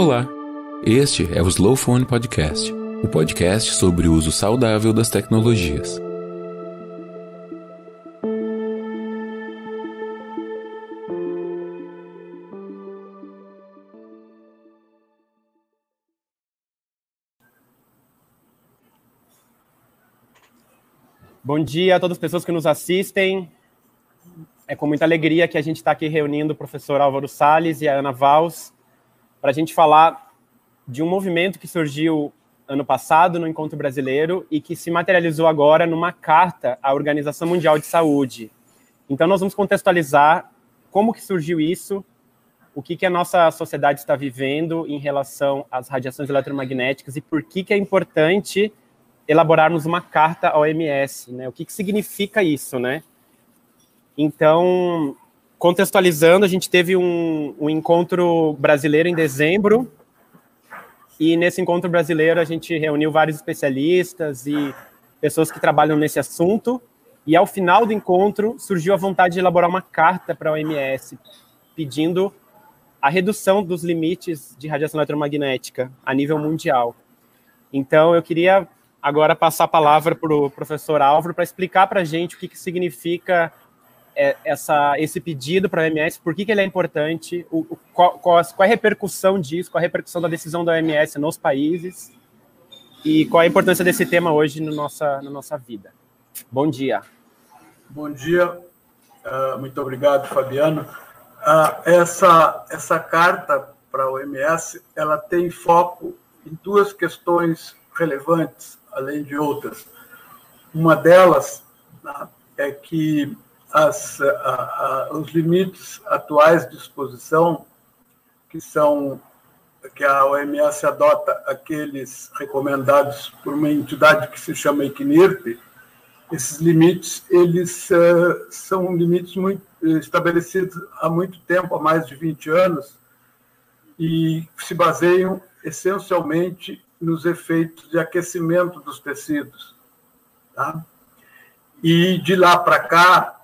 Olá, este é o Slow Phone Podcast, o podcast sobre o uso saudável das tecnologias. Bom dia a todas as pessoas que nos assistem. É com muita alegria que a gente está aqui reunindo o professor Álvaro Sales e a Ana Vals para a gente falar de um movimento que surgiu ano passado no Encontro Brasileiro e que se materializou agora numa carta à Organização Mundial de Saúde. Então, nós vamos contextualizar como que surgiu isso, o que, que a nossa sociedade está vivendo em relação às radiações eletromagnéticas e por que, que é importante elaborarmos uma carta ao OMS, né? O que, que significa isso, né? Então, contextualizando, a gente teve um, um encontro brasileiro em dezembro, e nesse encontro brasileiro a gente reuniu vários especialistas e pessoas que trabalham nesse assunto, e ao final do encontro surgiu a vontade de elaborar uma carta para a OMS, pedindo a redução dos limites de radiação eletromagnética a nível mundial. Então, eu queria agora passar a palavra para o professor Álvaro para explicar para a gente o que, que significa essa, esse pedido para a OMS, por que, que ele é importante, o, o, qual, qual, qual, é a repercussão disso, qual é a repercussão da decisão da OMS nos países e qual é a importância desse tema hoje no nossa, na nossa vida. Bom dia. Bom dia, uh, muito obrigado, Fabiano. Uh, essa, essa carta para a OMS, ela tem foco em duas questões relevantes, além de outras. Uma delas né, é que as, a, a, os limites atuais de exposição, que são que a OMS adota aqueles recomendados por uma entidade que se chama ICNIRP, esses limites eles uh, são limites muito estabelecidos há muito tempo, há mais de 20 anos, e se baseiam essencialmente nos efeitos de aquecimento dos tecidos. Tá? E de lá para cá,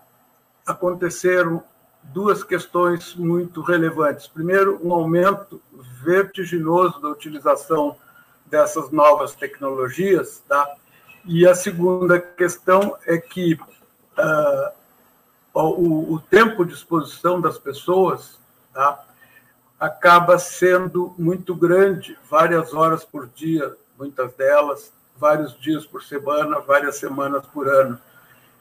aconteceram duas questões muito relevantes. Primeiro, um aumento vertiginoso da utilização dessas novas tecnologias, tá? E a segunda questão é que uh, o, o, tempo de exposição das pessoas tá? acaba sendo muito grande, várias horas por dia, muitas delas, vários dias por semana, várias semanas por ano.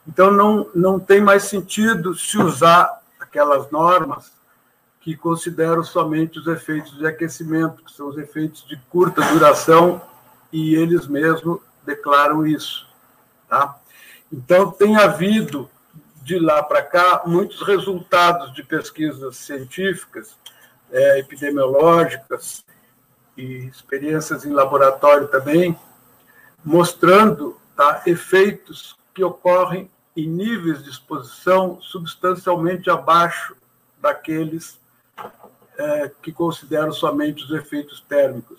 Então, não, não tem mais sentido se usar aquelas normas que consideram somente os efeitos de aquecimento, que são os efeitos de curta duração, e eles mesmos declaram isso. Tá? Então, tem havido, de lá para cá, muitos resultados de pesquisas científicas, é, epidemiológicas e experiências em laboratório também, mostrando tá, efeitos que ocorrem em níveis de exposição substancialmente abaixo daqueles é, que consideram somente os efeitos térmicos.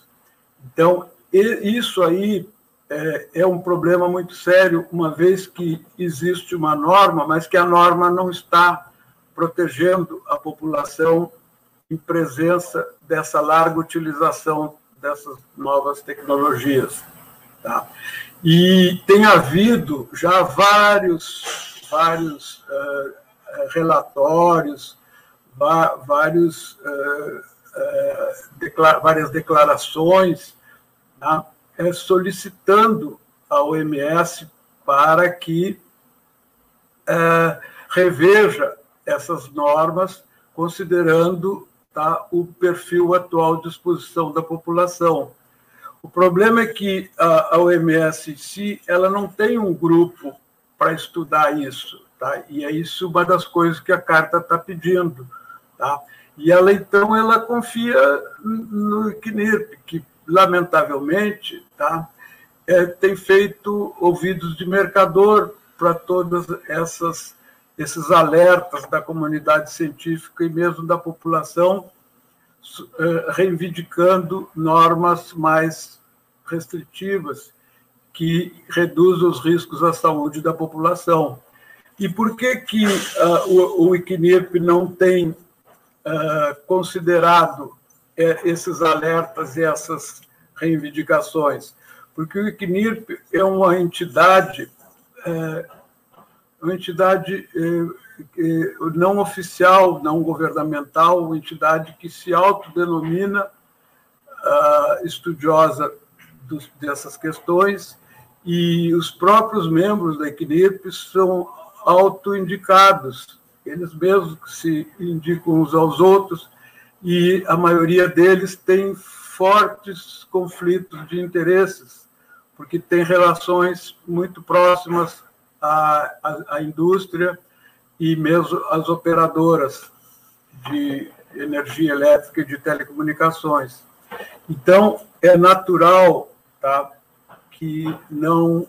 Então, isso aí é, é, um problema muito sério, uma vez que existe uma norma, mas que a norma não está protegendo a população em presença dessa larga utilização dessas novas tecnologias. Tá? E tem havido já vários, vários uh, relatórios, vários, uh, uh, várias declarações né, solicitando a OMS para que reveja essas normas, considerando tá, o perfil atual de exposição da população o problema é que a, OMS em si, ela não tem um grupo para estudar isso, tá? E é isso uma das coisas que a carta está pedindo, tá? E ela então ela confia no CNIRP, que lamentavelmente, tá? É, tem feito ouvidos de mercador para todas essas esses alertas da comunidade científica e mesmo da população reivindicando normas mais restritivas que reduzam os riscos à saúde da população. E por que, que uh, o, o ICNIRP não tem uh, considerado esses alertas e essas reivindicações? Porque o ICNIRP é uma entidade, uma entidade não oficial, não governamental, entidade que se autodenomina uh, estudiosa dessas questões e os próprios membros da equipe são autoindicados, eles mesmos se indicam uns aos outros e a maioria deles tem fortes conflitos de interesses, porque tem relações muito próximas à, à, à indústria e mesmo às operadoras de energia elétrica e de telecomunicações. Então, é natural tá, que não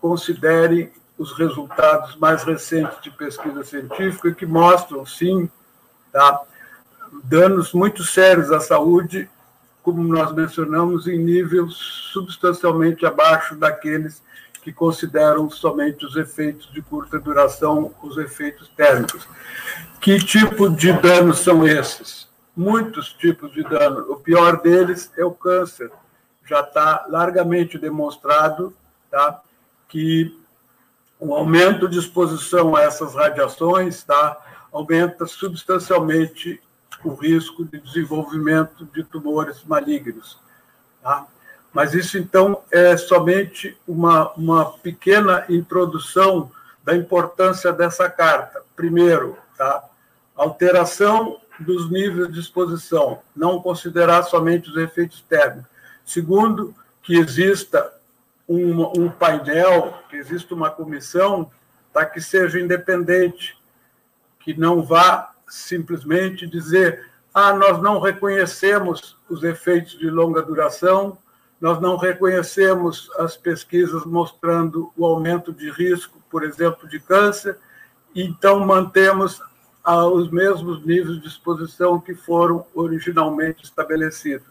considere os resultados mais recentes de pesquisa científica que mostram, sim, tá, danos muito sérios à saúde, como nós mencionamos, em níveis substancialmente abaixo daqueles que consideram somente os efeitos de curta duração, os efeitos térmicos. Que tipo de danos são esses? Muitos tipos de dano. O pior deles é o câncer já está largamente demonstrado tá, que o aumento de exposição a essas radiações tá, aumenta substancialmente o risco de desenvolvimento de tumores malignos. Tá? Mas isso, então, é somente uma, uma pequena introdução da importância dessa carta. Primeiro, tá? alteração dos níveis de exposição, não considerar somente os efeitos térmicos, Segundo, que exista um, um painel, que exista uma comissão para que seja independente, que não vá simplesmente dizer ah, nós não reconhecemos os efeitos de longa duração, nós não reconhecemos as pesquisas mostrando o aumento de risco, por exemplo, de câncer, então mantemos os mesmos níveis de exposição que foram originalmente estabelecidos.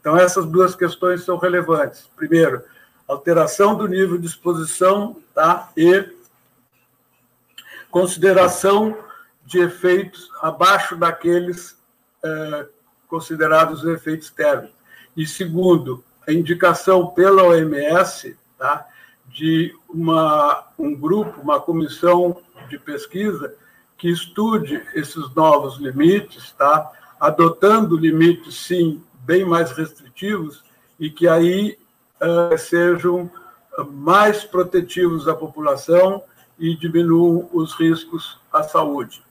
Então, essas duas questões são relevantes. Primeiro, alteração do nível de exposição tá? e consideração de efeitos abaixo daqueles é, considerados efeitos térmicos. E segundo, a indicação pela OMS tá? de uma, um grupo, uma comissão de pesquisa que estude esses novos limites, tá? adotando limites, sim, bem mais restritivos e que aí uh, sejam mais protetivos à população e diminuam os riscos à saúde.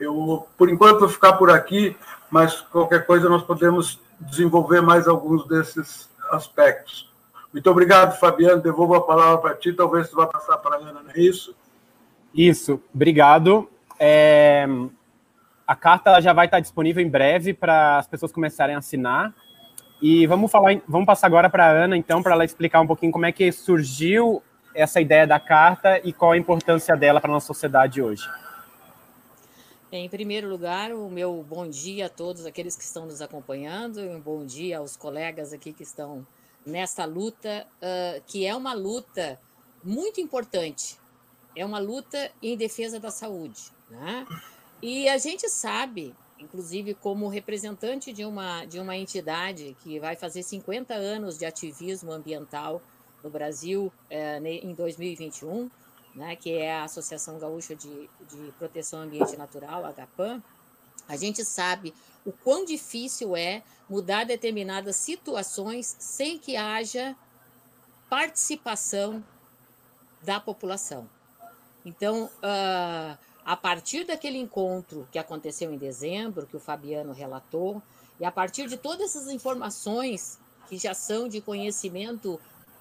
Eu, por enquanto, vou ficar por aqui, mas qualquer coisa nós podemos desenvolver mais alguns desses aspectos. Muito obrigado, Fabiano. Devolvo a palavra para ti, talvez tu vá passar para a Ana, não é isso? Isso, obrigado. É, a carta já vai estar disponível em breve para as pessoas começarem a assinar. E vamos falar, vamos passar agora para a Ana, então, para ela explicar um pouquinho como é que surgiu essa ideia da carta e qual a importância dela para a nossa sociedade hoje. Em primeiro lugar, o meu bom dia a todos aqueles que estão nos acompanhando, um bom dia aos colegas aqui que estão nessa luta, uh, que é uma luta muito importante. É uma luta em defesa da saúde. Né? E a gente sabe, inclusive como representante de uma, de uma entidade que vai fazer 50 anos de ativismo ambiental no Brasil é, em 2021, né, que é a Associação Gaúcha de, de Proteção Ambiente Natural, a GAPAM, a gente sabe o quão difícil é mudar determinadas situações sem que haja participação da população. Então, uh, a partir daquele encontro que aconteceu em dezembro, que o Fabiano relatou, e a partir de todas essas informações que já são de conhecimento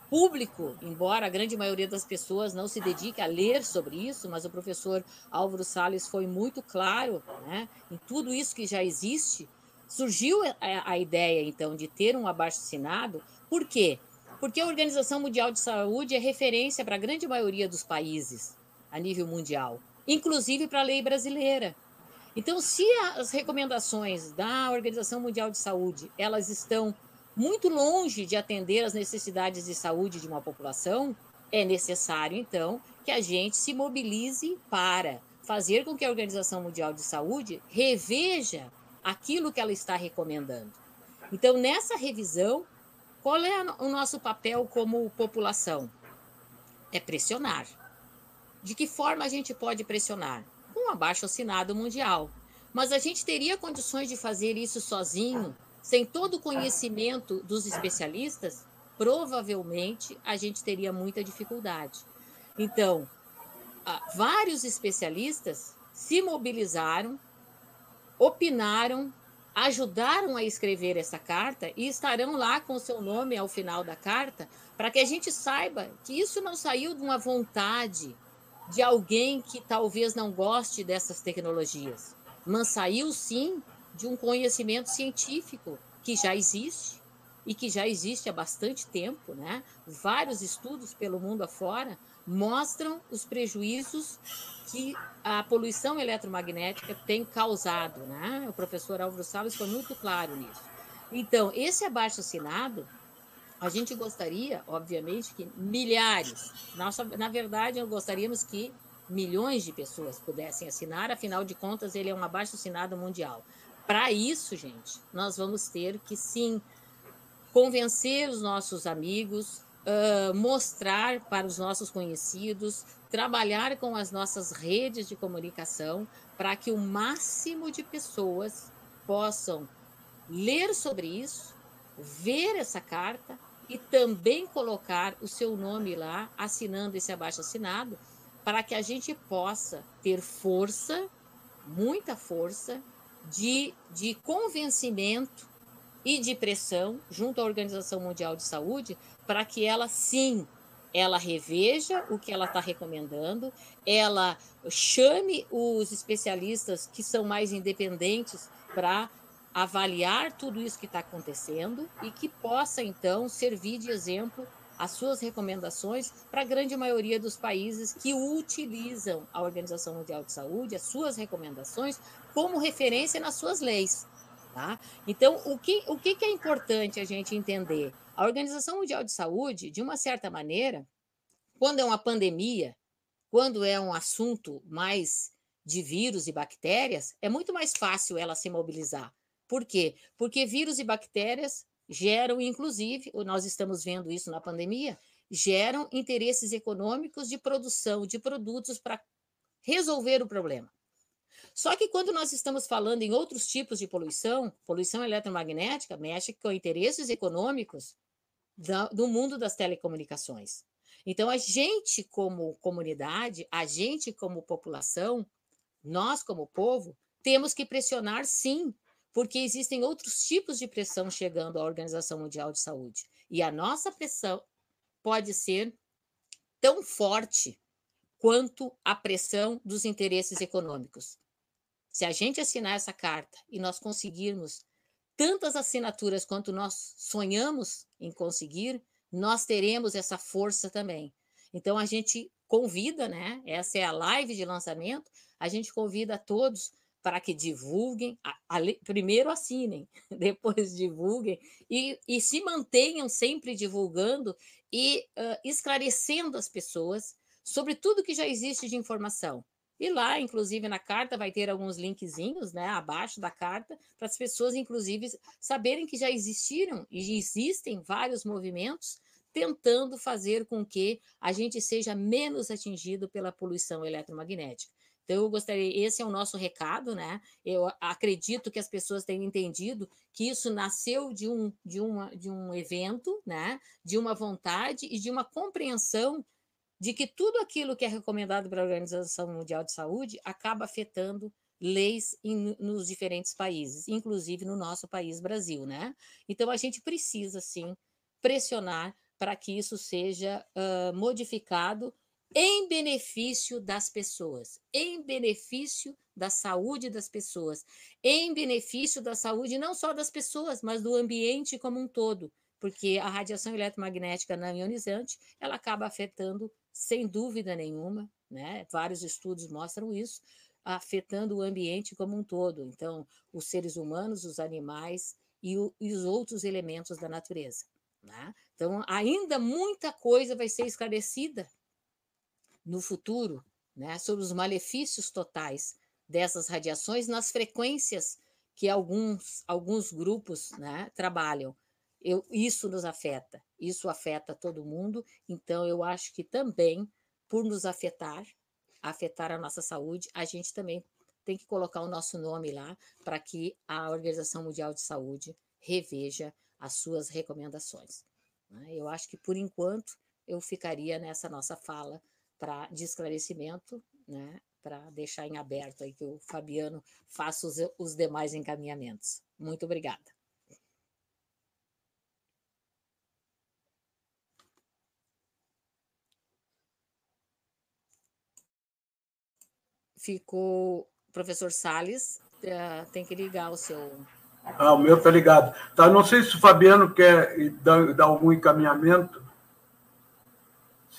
público, embora a grande maioria das pessoas não se dedique a ler sobre isso, mas o professor Álvaro Salles foi muito claro né, em tudo isso que já existe, surgiu a, a ideia, então, de ter um abaixo-assinado. Por quê? Porque a Organização Mundial de Saúde é referência para a grande maioria dos países a nível mundial inclusive para a lei brasileira. Então, se as recomendações da Organização Mundial de Saúde elas estão muito longe de atender às necessidades de saúde de uma população, é necessário então que a gente se mobilize para fazer com que a Organização Mundial de Saúde reveja aquilo que ela está recomendando. Então, nessa revisão, qual é o nosso papel como população? É pressionar. De que forma a gente pode pressionar? Com um abaixo assinado mundial. Mas a gente teria condições de fazer isso sozinho, sem todo o conhecimento dos especialistas? Provavelmente a gente teria muita dificuldade. Então, vários especialistas se mobilizaram, opinaram, ajudaram a escrever essa carta e estarão lá com seu nome ao final da carta, para que a gente saiba que isso não saiu de uma vontade de alguém que talvez não goste dessas tecnologias, mas saiu sim de um conhecimento científico que já existe e que já existe há bastante tempo, né? Vários estudos pelo mundo afora mostram os prejuízos que a poluição eletromagnética tem causado, né? O professor Álvaro Salles foi muito claro nisso. Então, esse abaixo assinado, a gente gostaria, obviamente, que milhares, nós, na verdade, gostaríamos que milhões de pessoas pudessem assinar, afinal de contas, ele é um abaixo assinado mundial. Para isso, gente, nós vamos ter que sim convencer os nossos amigos, uh, mostrar para os nossos conhecidos, trabalhar com as nossas redes de comunicação para que o máximo de pessoas possam ler sobre isso, ver essa carta e também colocar o seu nome lá, assinando esse abaixo assinado, para que a gente possa ter força, muita força, de, de convencimento e de pressão junto à Organização Mundial de Saúde para que ela sim ela reveja o que ela está recomendando, ela chame os especialistas que são mais independentes para avaliar tudo isso que está acontecendo e que possa então servir de exemplo as suas recomendações para a grande maioria dos países que utilizam a Organização Mundial de Saúde, as suas recomendações, como referência nas suas leis. Tá? Então, o que, o que é importante a gente entender? A Organização Mundial de Saúde, de uma certa maneira, quando é uma pandemia, quando é um assunto mais de vírus e bactérias, é muito mais fácil ela se mobilizar. Por quê? Porque vírus e bactérias geram, inclusive, nós estamos vendo isso na pandemia, geram interesses econômicos de produção de produtos para resolver o problema. Só que quando nós estamos falando em outros tipos de poluição, poluição eletromagnética mexe com interesses econômicos do mundo das telecomunicações. Então, a gente, como comunidade, a gente, como população, nós, como povo, temos que pressionar sim porque existem outros tipos de pressão chegando à Organização Mundial de Saúde. E a nossa pressão pode ser tão forte quanto a pressão dos interesses econômicos. Se a gente assinar essa carta e nós conseguirmos tantas assinaturas quanto nós sonhamos em conseguir, nós teremos essa força também. Então a gente convida, né? Essa é a live de lançamento. A gente convida a todos para que divulguem, a, a, primeiro assinem, depois divulguem e, e, se mantenham sempre divulgando e uh, esclarecendo as pessoas sobre tudo que já existe de informação. E lá, inclusive, na carta vai ter alguns linkzinhos, né, abaixo da carta, para as pessoas, inclusive, saberem que já existiram e existem vários movimentos tentando fazer com que a gente seja menos atingido pela poluição eletromagnética. Então, eu gostaria, esse é o nosso recado, né? Eu acredito que as pessoas tenham entendido que isso nasceu de um, de uma, de um evento, né? De uma vontade e de uma compreensão de que tudo aquilo que é recomendado pela Organização Mundial de Saúde acaba afetando leis nos diferentes países, inclusive no nosso país, Brasil, né? Então, a gente precisa, sim, pressionar para que isso seja uh, modificado em benefício das pessoas, em benefício da saúde das pessoas, em benefício da saúde não só das pessoas, mas do ambiente como um todo, porque a radiação eletromagnética não ionizante, ela acaba afetando sem dúvida nenhuma, né? Vários estudos mostram isso, afetando o ambiente como um todo. Então, os seres humanos, os animais e, o, e os outros elementos da natureza. Né? Então, ainda muita coisa vai ser esclarecida no futuro né, sobre os malefícios totais dessas radiações nas frequências que alguns, alguns grupos né, trabalham. Eu, isso nos afeta, isso afeta todo mundo, então eu acho que também, por nos afetar, afetar a nossa saúde, a gente também tem que colocar o nosso nome lá para que a Organização Mundial de Saúde reveja as suas recomendações. Né. Eu acho que, por enquanto, eu ficaria nessa nossa fala para de esclarecimento, né, para deixar em aberto aí que o Fabiano faça os, os demais encaminhamentos. Muito obrigada. Ficou professor Sales, uh, tem que ligar o seu. Ah, o meu está ligado. Tá, não sei se o Fabiano quer dar, dar algum encaminhamento.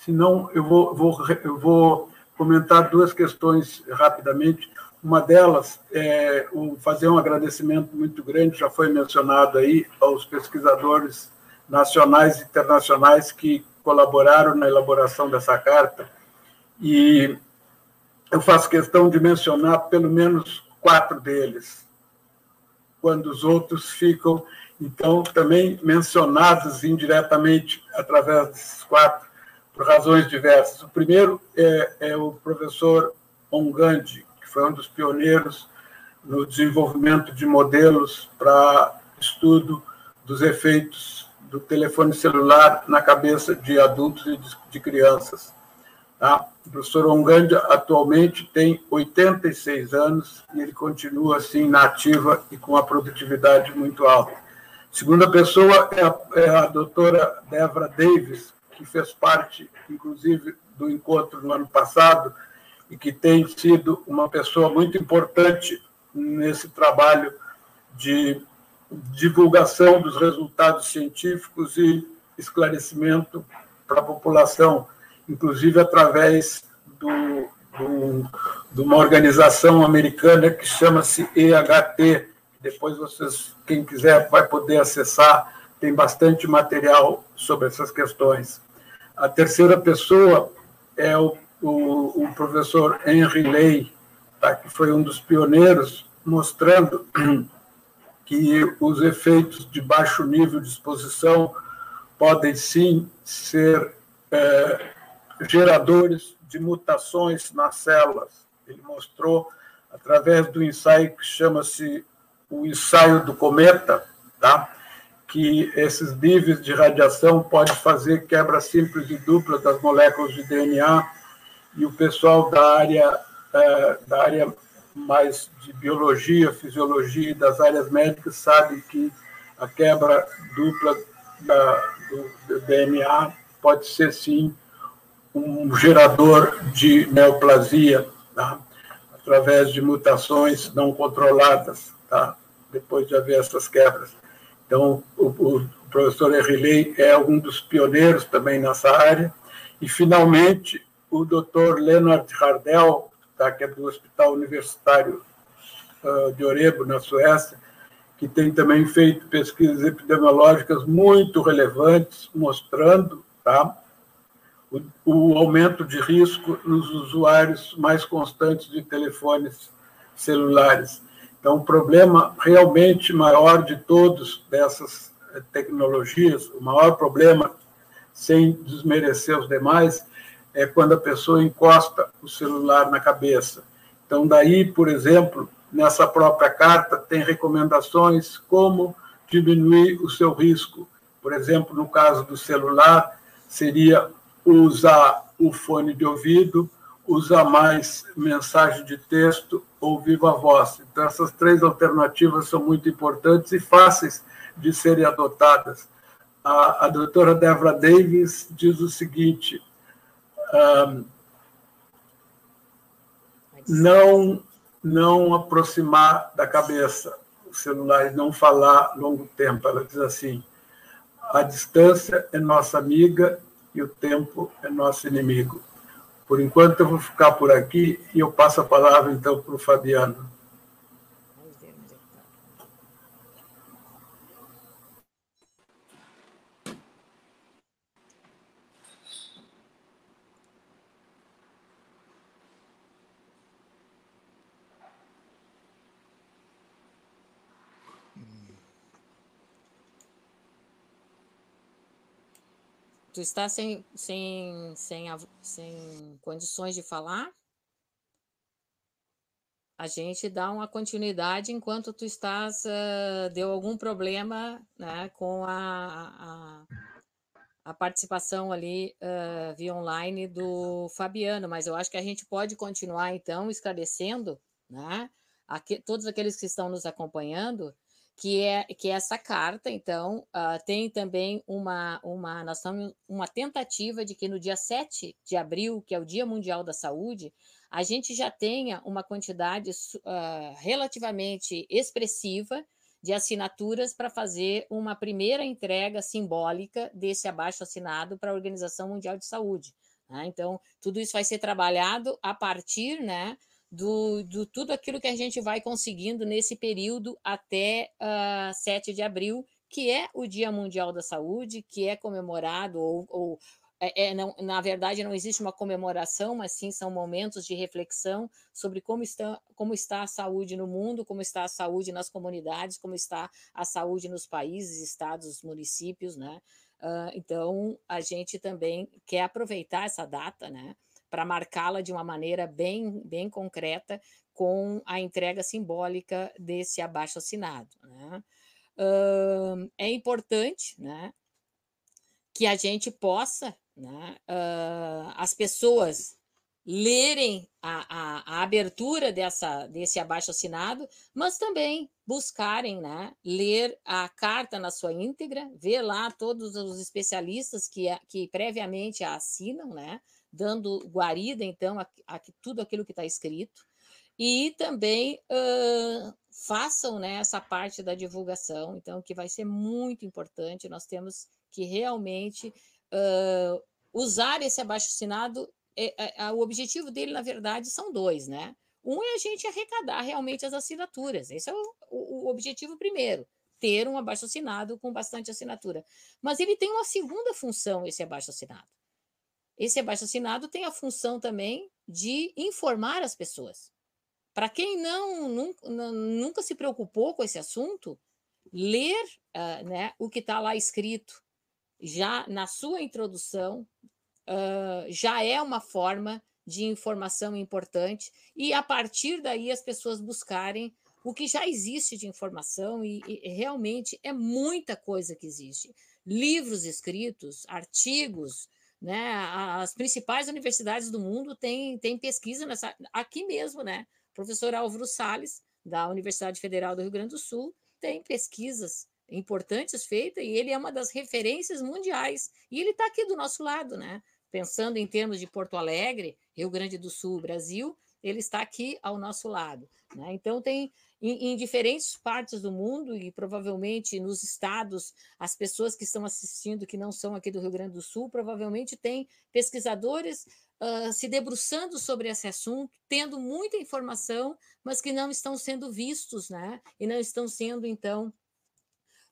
Se não, eu vou, vou, eu vou comentar duas questões rapidamente. Uma delas é fazer um agradecimento muito grande, já foi mencionado aí, aos pesquisadores nacionais e internacionais que colaboraram na elaboração dessa carta. E eu faço questão de mencionar pelo menos quatro deles, quando os outros ficam, então, também mencionados indiretamente através desses quatro por razões diversas. O primeiro é, é o professor Ongandi, que foi um dos pioneiros no desenvolvimento de modelos para estudo dos efeitos do telefone celular na cabeça de adultos e de, crianças. Tá? O professor Ongandi atualmente tem 86 anos e ele continua assim ativa e com a produtividade muito alta. Segunda pessoa é a, é a doutora Debra Davis, que fez parte, inclusive, do encontro no ano passado e que tem sido uma pessoa muito importante nesse trabalho de divulgação dos resultados científicos e esclarecimento para a população, inclusive através do, do, de uma organização americana que chama-se EHT. Depois vocês, quem quiser, vai poder acessar. Tem bastante material sobre essas questões. A terceira pessoa é o, o, o professor Henry Ley, tá, que foi um dos pioneiros, mostrando que os efeitos de baixo nível de exposição podem sim ser é, geradores de mutações nas células. Ele mostrou através do ensaio que chama-se o ensaio do cometa, tá? Que esses níveis de radiação podem fazer quebra simples e dupla das moléculas de DNA e o pessoal da área é, da área mais de biologia, fisiologia e das áreas médicas sabe que a quebra dupla da, do, DNA pode ser sim um gerador de neoplasia, tá? através de mutações não controladas, tá? depois de haver essas quebras. Então, o, o professor Errilei é um dos pioneiros também nessa área. E, finalmente, o doutor Leonard Hardell, tá, que é do Hospital Universitário uh, de Orebro, na Suécia, que tem também feito pesquisas epidemiológicas muito relevantes, mostrando tá, o, o aumento de risco nos usuários mais constantes de telefones celulares. Então, o problema realmente maior de todos dessas eh, tecnologias, o maior problema, sem desmerecer os demais, é quando a pessoa encosta o celular na cabeça. Então, daí, por exemplo, nessa própria carta, tem recomendações como diminuir o seu risco. Por exemplo, no caso do celular, seria usar o fone de ouvido, usar mais mensagem de texto ou viva voz. Então, essas três alternativas são muito importantes e fáceis de serem adotadas. A, a doutora Debra Davis diz o seguinte: um, não, não aproximar da cabeça o celular e não falar longo tempo. Ela diz assim: a distância é nossa amiga e o tempo é nosso inimigo. Por enquanto, eu vou ficar por aqui e eu passo a palavra, então, para o Fabiano. Tu está sem, sem, sem, sem condições de falar? A gente dá uma continuidade enquanto tu estás, uh, deu algum problema né, com a, a, a participação ali uh, via online do Fabiano, mas eu acho que a gente pode continuar então esclarecendo né, aqui, todos aqueles que estão nos acompanhando que é que é essa carta, então, uh, tem também uma, uma, nós estamos, uma tentativa de que no dia 7 de abril, que é o Dia Mundial da Saúde, a gente já tenha uma quantidade uh, relativamente expressiva de assinaturas para fazer uma primeira entrega simbólica desse abaixo assinado para a Organização Mundial de Saúde. Né? Então, tudo isso vai ser trabalhado a partir né, do, do tudo aquilo que a gente vai conseguindo nesse período até uh, ah, 7 de abril, que é o Dia Mundial da Saúde, que é comemorado, ou, ou é, é, não, na verdade não existe uma comemoração, mas sim são momentos de reflexão sobre como está, como está a saúde no mundo, como está a saúde nas comunidades, como está a saúde nos países, estados, municípios, né? Uh, então a gente também quer aproveitar essa data, né? Para marcá-la de uma maneira bem, bem concreta com a entrega simbólica desse abaixo assinado. Né? Uh, é importante né, que a gente possa, né, uh, as pessoas lerem a, a, a, abertura dessa, desse abaixo assinado, mas também buscarem né, ler a carta na sua íntegra, ver lá todos os especialistas que, que previamente a assinam, né, dando guarida, então, a, a tudo aquilo que está escrito, e também uh, façam né, essa parte da divulgação, então, que vai ser muito importante. Nós temos que realmente uh, usar esse abaixo-assinado. É, é, é, o objetivo dele, na verdade, são dois, né? Um é a gente arrecadar realmente as assinaturas. Esse é o, o, o objetivo primeiro, ter um abaixo-assinado com bastante assinatura. Mas ele tem uma segunda função, esse abaixo-assinado. Esse abaixo-assinado tem a função também de informar as pessoas. Para quem não nunca, nunca, se preocupou com esse assunto, ler uh, né, o que está lá escrito já na sua introdução uh, já é uma forma de informação importante e a partir daí as pessoas buscarem o que já existe de informação e, e realmente é muita coisa que existe. Livros escritos, artigos, né? As principais universidades do mundo têm, têm pesquisa nessa, aqui mesmo, né? O professor Álvaro Salles, da Universidade Federal do Rio Grande do Sul, tem pesquisas importantes feitas e ele é uma das referências mundiais. E ele está aqui do nosso lado, né? Pensando em termos de Porto Alegre, Rio Grande do Sul, Brasil, ele está aqui ao nosso lado. Né? Então, tem em, em, diferentes partes do mundo e provavelmente nos estados, as pessoas que estão assistindo, que não são aqui do Rio Grande do Sul, provavelmente tem pesquisadores uh, se debruçando sobre esse assunto, tendo muita informação, mas que não estão sendo vistos, né? E não estão sendo, então,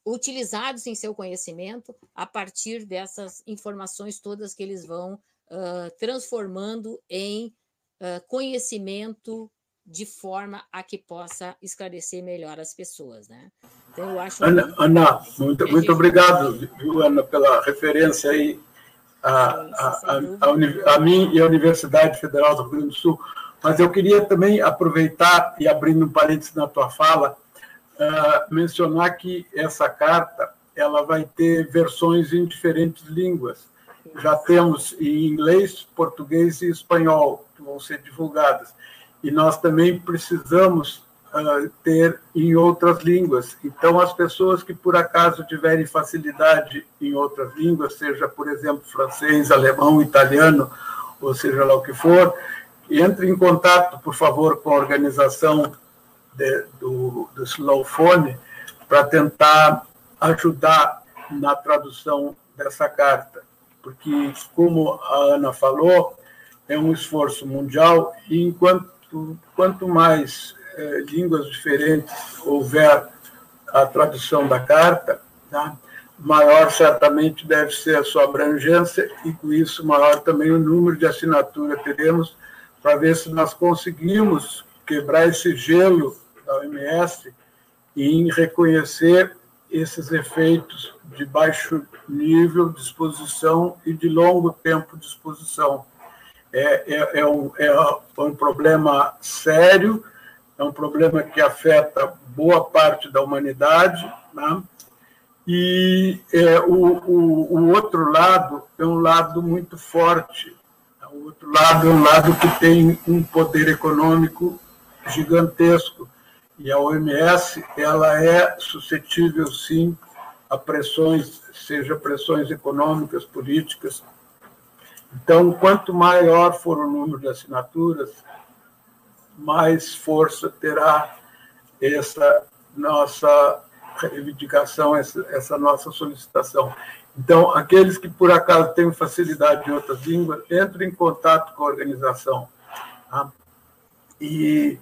utilizados em seu conhecimento a partir dessas informações todas que eles vão uh, transformando em uh, conhecimento de forma a que possa esclarecer melhor as pessoas, né? Então eu acho Ana, que... Ana muito, muito obrigado, viu, Ana, pela referência aí a, a, a, a, mim e a Universidade Federal do Rio Grande do Sul. Mas eu queria também aproveitar e abrindo um parênteses na tua fala, uh, mencionar que essa carta ela vai ter versões em diferentes línguas. Já temos em inglês, português e espanhol que vão ser divulgadas e nós também precisamos uh, ter em outras línguas. Então, as pessoas que por acaso tiverem facilidade em outras línguas, seja, por exemplo, francês, alemão, italiano, ou seja lá o que for, entre em contato, por favor, com a organização de, do, do Slowphone para tentar ajudar na tradução dessa carta. Porque, como a Ana falou, é um esforço mundial e enquanto quanto, mais é, línguas diferentes houver a tradução da carta, tá? maior certamente deve ser a sua abrangência e, com isso, maior também o número de assinatura teremos para ver se nós conseguimos quebrar esse gelo da OMS em reconhecer esses efeitos de baixo nível de exposição e de longo tempo de exposição. É, é, é, um, é um problema sério, é um problema que afeta boa parte da humanidade, né? e é, o, o, o, outro lado é um lado muito forte, o outro lado é um lado que tem um poder econômico gigantesco, e a OMS ela é suscetível, sim, a pressões, seja pressões econômicas, políticas. Então, quanto maior for o número de assinaturas, mais força terá essa nossa reivindicação, essa, nossa solicitação. Então, aqueles que por acaso têm facilidade em outras línguas, entrem em contato com a organização. Tá? E,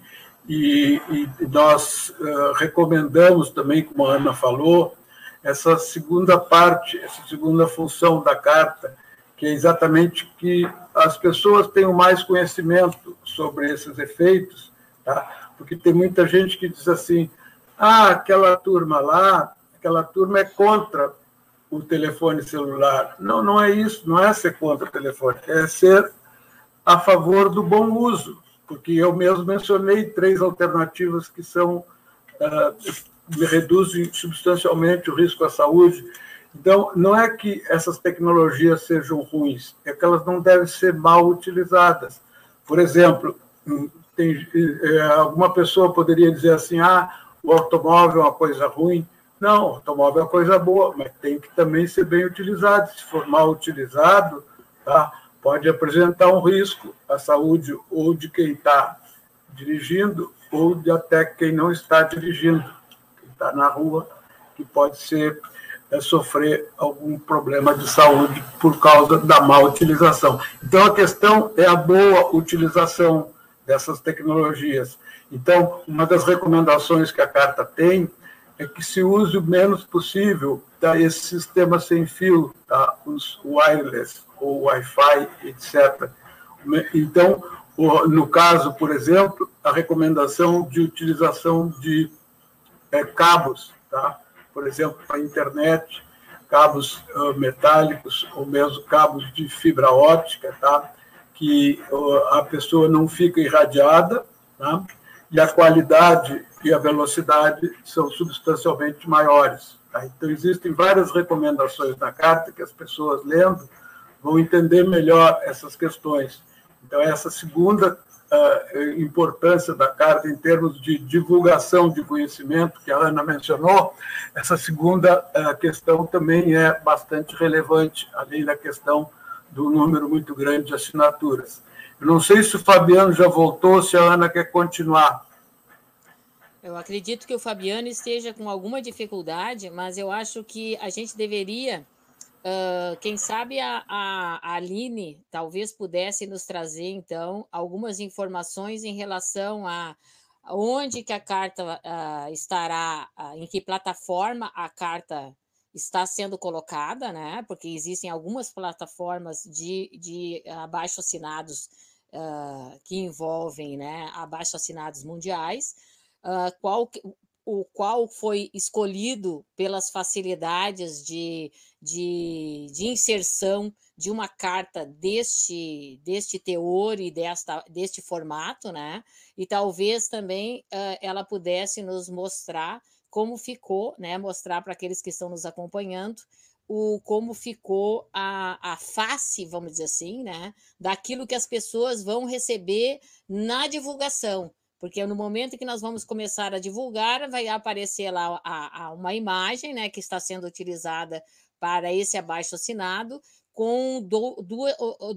e, e, nós uh, recomendamos também, como a Ana falou, essa segunda parte, essa segunda função da carta, que é exatamente que as pessoas tenham mais conhecimento sobre esses efeitos, tá? porque tem muita gente que diz assim, ah, aquela turma lá, aquela turma é contra o telefone celular. Não, não é isso, não é ser contra o telefone, é ser a favor do bom uso, porque eu mesmo mencionei três alternativas que são uh, reduzem substancialmente o risco à saúde. Então, não é que essas tecnologias sejam ruins, é que elas não devem ser mal utilizadas. Por exemplo, tem, é, alguma pessoa poderia dizer assim: ah, o automóvel é uma coisa ruim. Não, o automóvel é uma coisa boa, mas tem que também ser bem utilizado. Se for mal utilizado, tá, pode apresentar um risco à saúde ou de quem está dirigindo ou de até quem não está dirigindo está na rua, que pode ser é, sofrer algum problema de saúde por causa da má utilização. Então, a questão é a boa utilização dessas tecnologias. Então, uma das recomendações que a carta tem é que se use o menos possível tá, esse sistema sem fio, tá, os wireless, ou Wi-Fi, etc. Então, no caso, por exemplo, a recomendação de utilização de é, cabos, tá? Por exemplo, para a internet, cabos uh, metálicos ou mesmo cabos de fibra óptica, tá? que uh, a pessoa não fica irradiada tá? e a qualidade e a velocidade são substancialmente maiores. Tá? Então, existem várias recomendações na carta que as pessoas lendo vão entender melhor essas questões. Então, essa segunda uh, importância da carta em termos de divulgação de conhecimento, que a Ana mencionou, essa segunda uh, questão também é bastante relevante, além da questão do número muito grande de assinaturas. Eu não sei se o Fabiano já voltou, se a Ana quer continuar. Eu acredito que o Fabiano esteja com alguma dificuldade, mas eu acho que a gente deveria Uh, quem sabe a, a, Aline talvez pudesse nos trazer, então, algumas informações em relação a onde que a carta uh, estará, uh, em que plataforma a carta está sendo colocada, né? Porque existem algumas plataformas de, de abaixo assinados que envolvem né, abaixo assinados mundiais. qual, o qual foi escolhido pelas facilidades de, de, de, inserção de uma carta deste, deste teor e desta, deste formato, né? E talvez também uh, ela pudesse nos mostrar como ficou, né? Mostrar para aqueles que estão nos acompanhando o como ficou a, a face, vamos dizer assim, né? Daquilo que as pessoas vão receber na divulgação porque no momento que nós vamos começar a divulgar, vai aparecer lá a, a uma imagem né, que está sendo utilizada para esse abaixo assinado, com do, duas,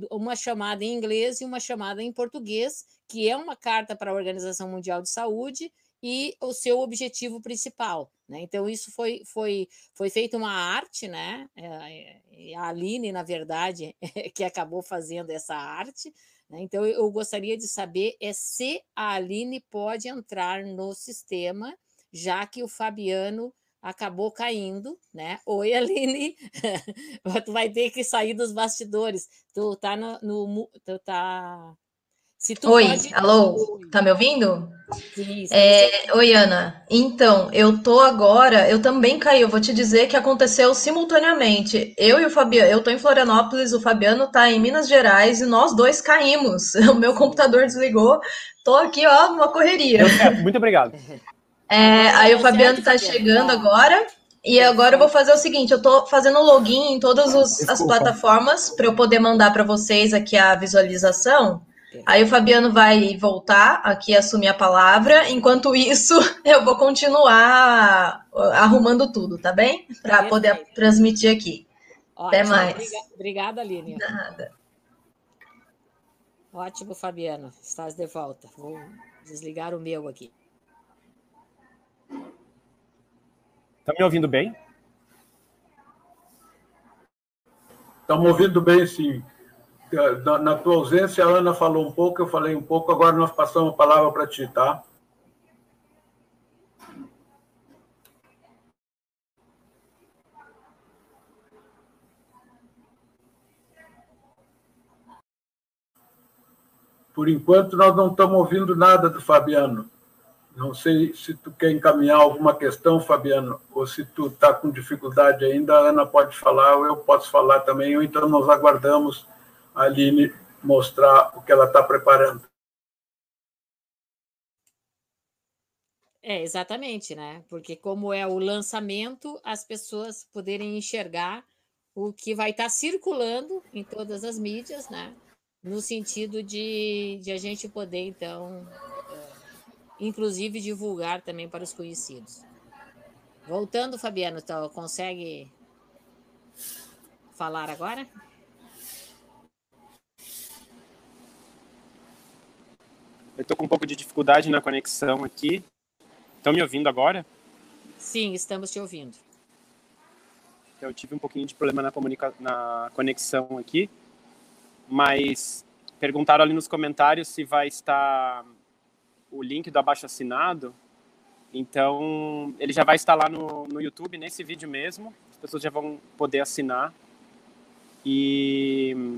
uma chamada em inglês e uma chamada em português, que é uma carta para a Organização Mundial de Saúde e o seu objetivo principal. Né? Então, isso foi, foi, foi feita uma arte, né? É, a Aline, na verdade, que acabou fazendo essa arte, né? Então, eu gostaria de saber é se a Aline pode entrar no sistema, já que o Fabiano acabou caindo, né? Oi, Aline, tu vai ter que sair dos bastidores. Tu tá no, no tu tá Oi, pode... alô, tá me ouvindo? Sim, sim, é, oi, Ana. Então, eu tô agora, eu também caí. Eu vou te dizer que aconteceu simultaneamente. Eu e o Fabiano, eu tô em Florianópolis, o Fabiano tá em Minas Gerais e nós dois caímos. O meu computador desligou. Tô aqui, ó, numa correria. muito obrigado. É, aí o Fabiano tá chegando agora. E agora eu vou fazer o seguinte, eu tô fazendo login em todas as plataformas para eu poder mandar para vocês aqui a visualização. Aí o Fabiano vai voltar aqui assumir a palavra. Enquanto isso, eu vou continuar arrumando tudo, tá bem? Para poder transmitir aqui. Ótimo, Até mais. Obrigada, Aline. Nada. Ótimo, Fabiano. Estás de volta. Vou desligar o meu aqui. Está me ouvindo bem? Estamos ouvindo bem, sim. Na tua ausência, a Ana falou um pouco, eu falei um pouco, agora nós passamos a palavra para ti, tá? Por enquanto, nós não estamos ouvindo nada do Fabiano. Não sei se tu quer encaminhar alguma questão, Fabiano, ou se tu está com dificuldade ainda, a Ana pode falar, ou eu posso falar também, ou então nós aguardamos a Aline mostrar o que ela está preparando. É, exatamente, né? Porque como é o lançamento, as pessoas poderem enxergar o que vai estar tá circulando em todas as mídias, né? No sentido de, de a gente poder, então, inclusive divulgar também para os conhecidos. Voltando, Fabiano, então, consegue falar agora? Eu estou com um pouco de dificuldade na conexão aqui. Estão me ouvindo agora? Sim, estamos te ouvindo. Eu tive um pouquinho de problema na, comunica... na conexão aqui, mas perguntaram ali nos comentários se vai estar o link do abaixo assinado. Então, ele já vai estar lá no, no YouTube, nesse vídeo mesmo. As pessoas já vão poder assinar. E,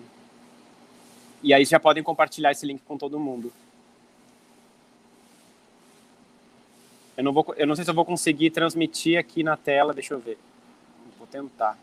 e aí já podem compartilhar esse link com todo mundo. Eu não, vou, eu não sei se eu vou conseguir transmitir aqui na tela, deixa eu ver. Vou tentar.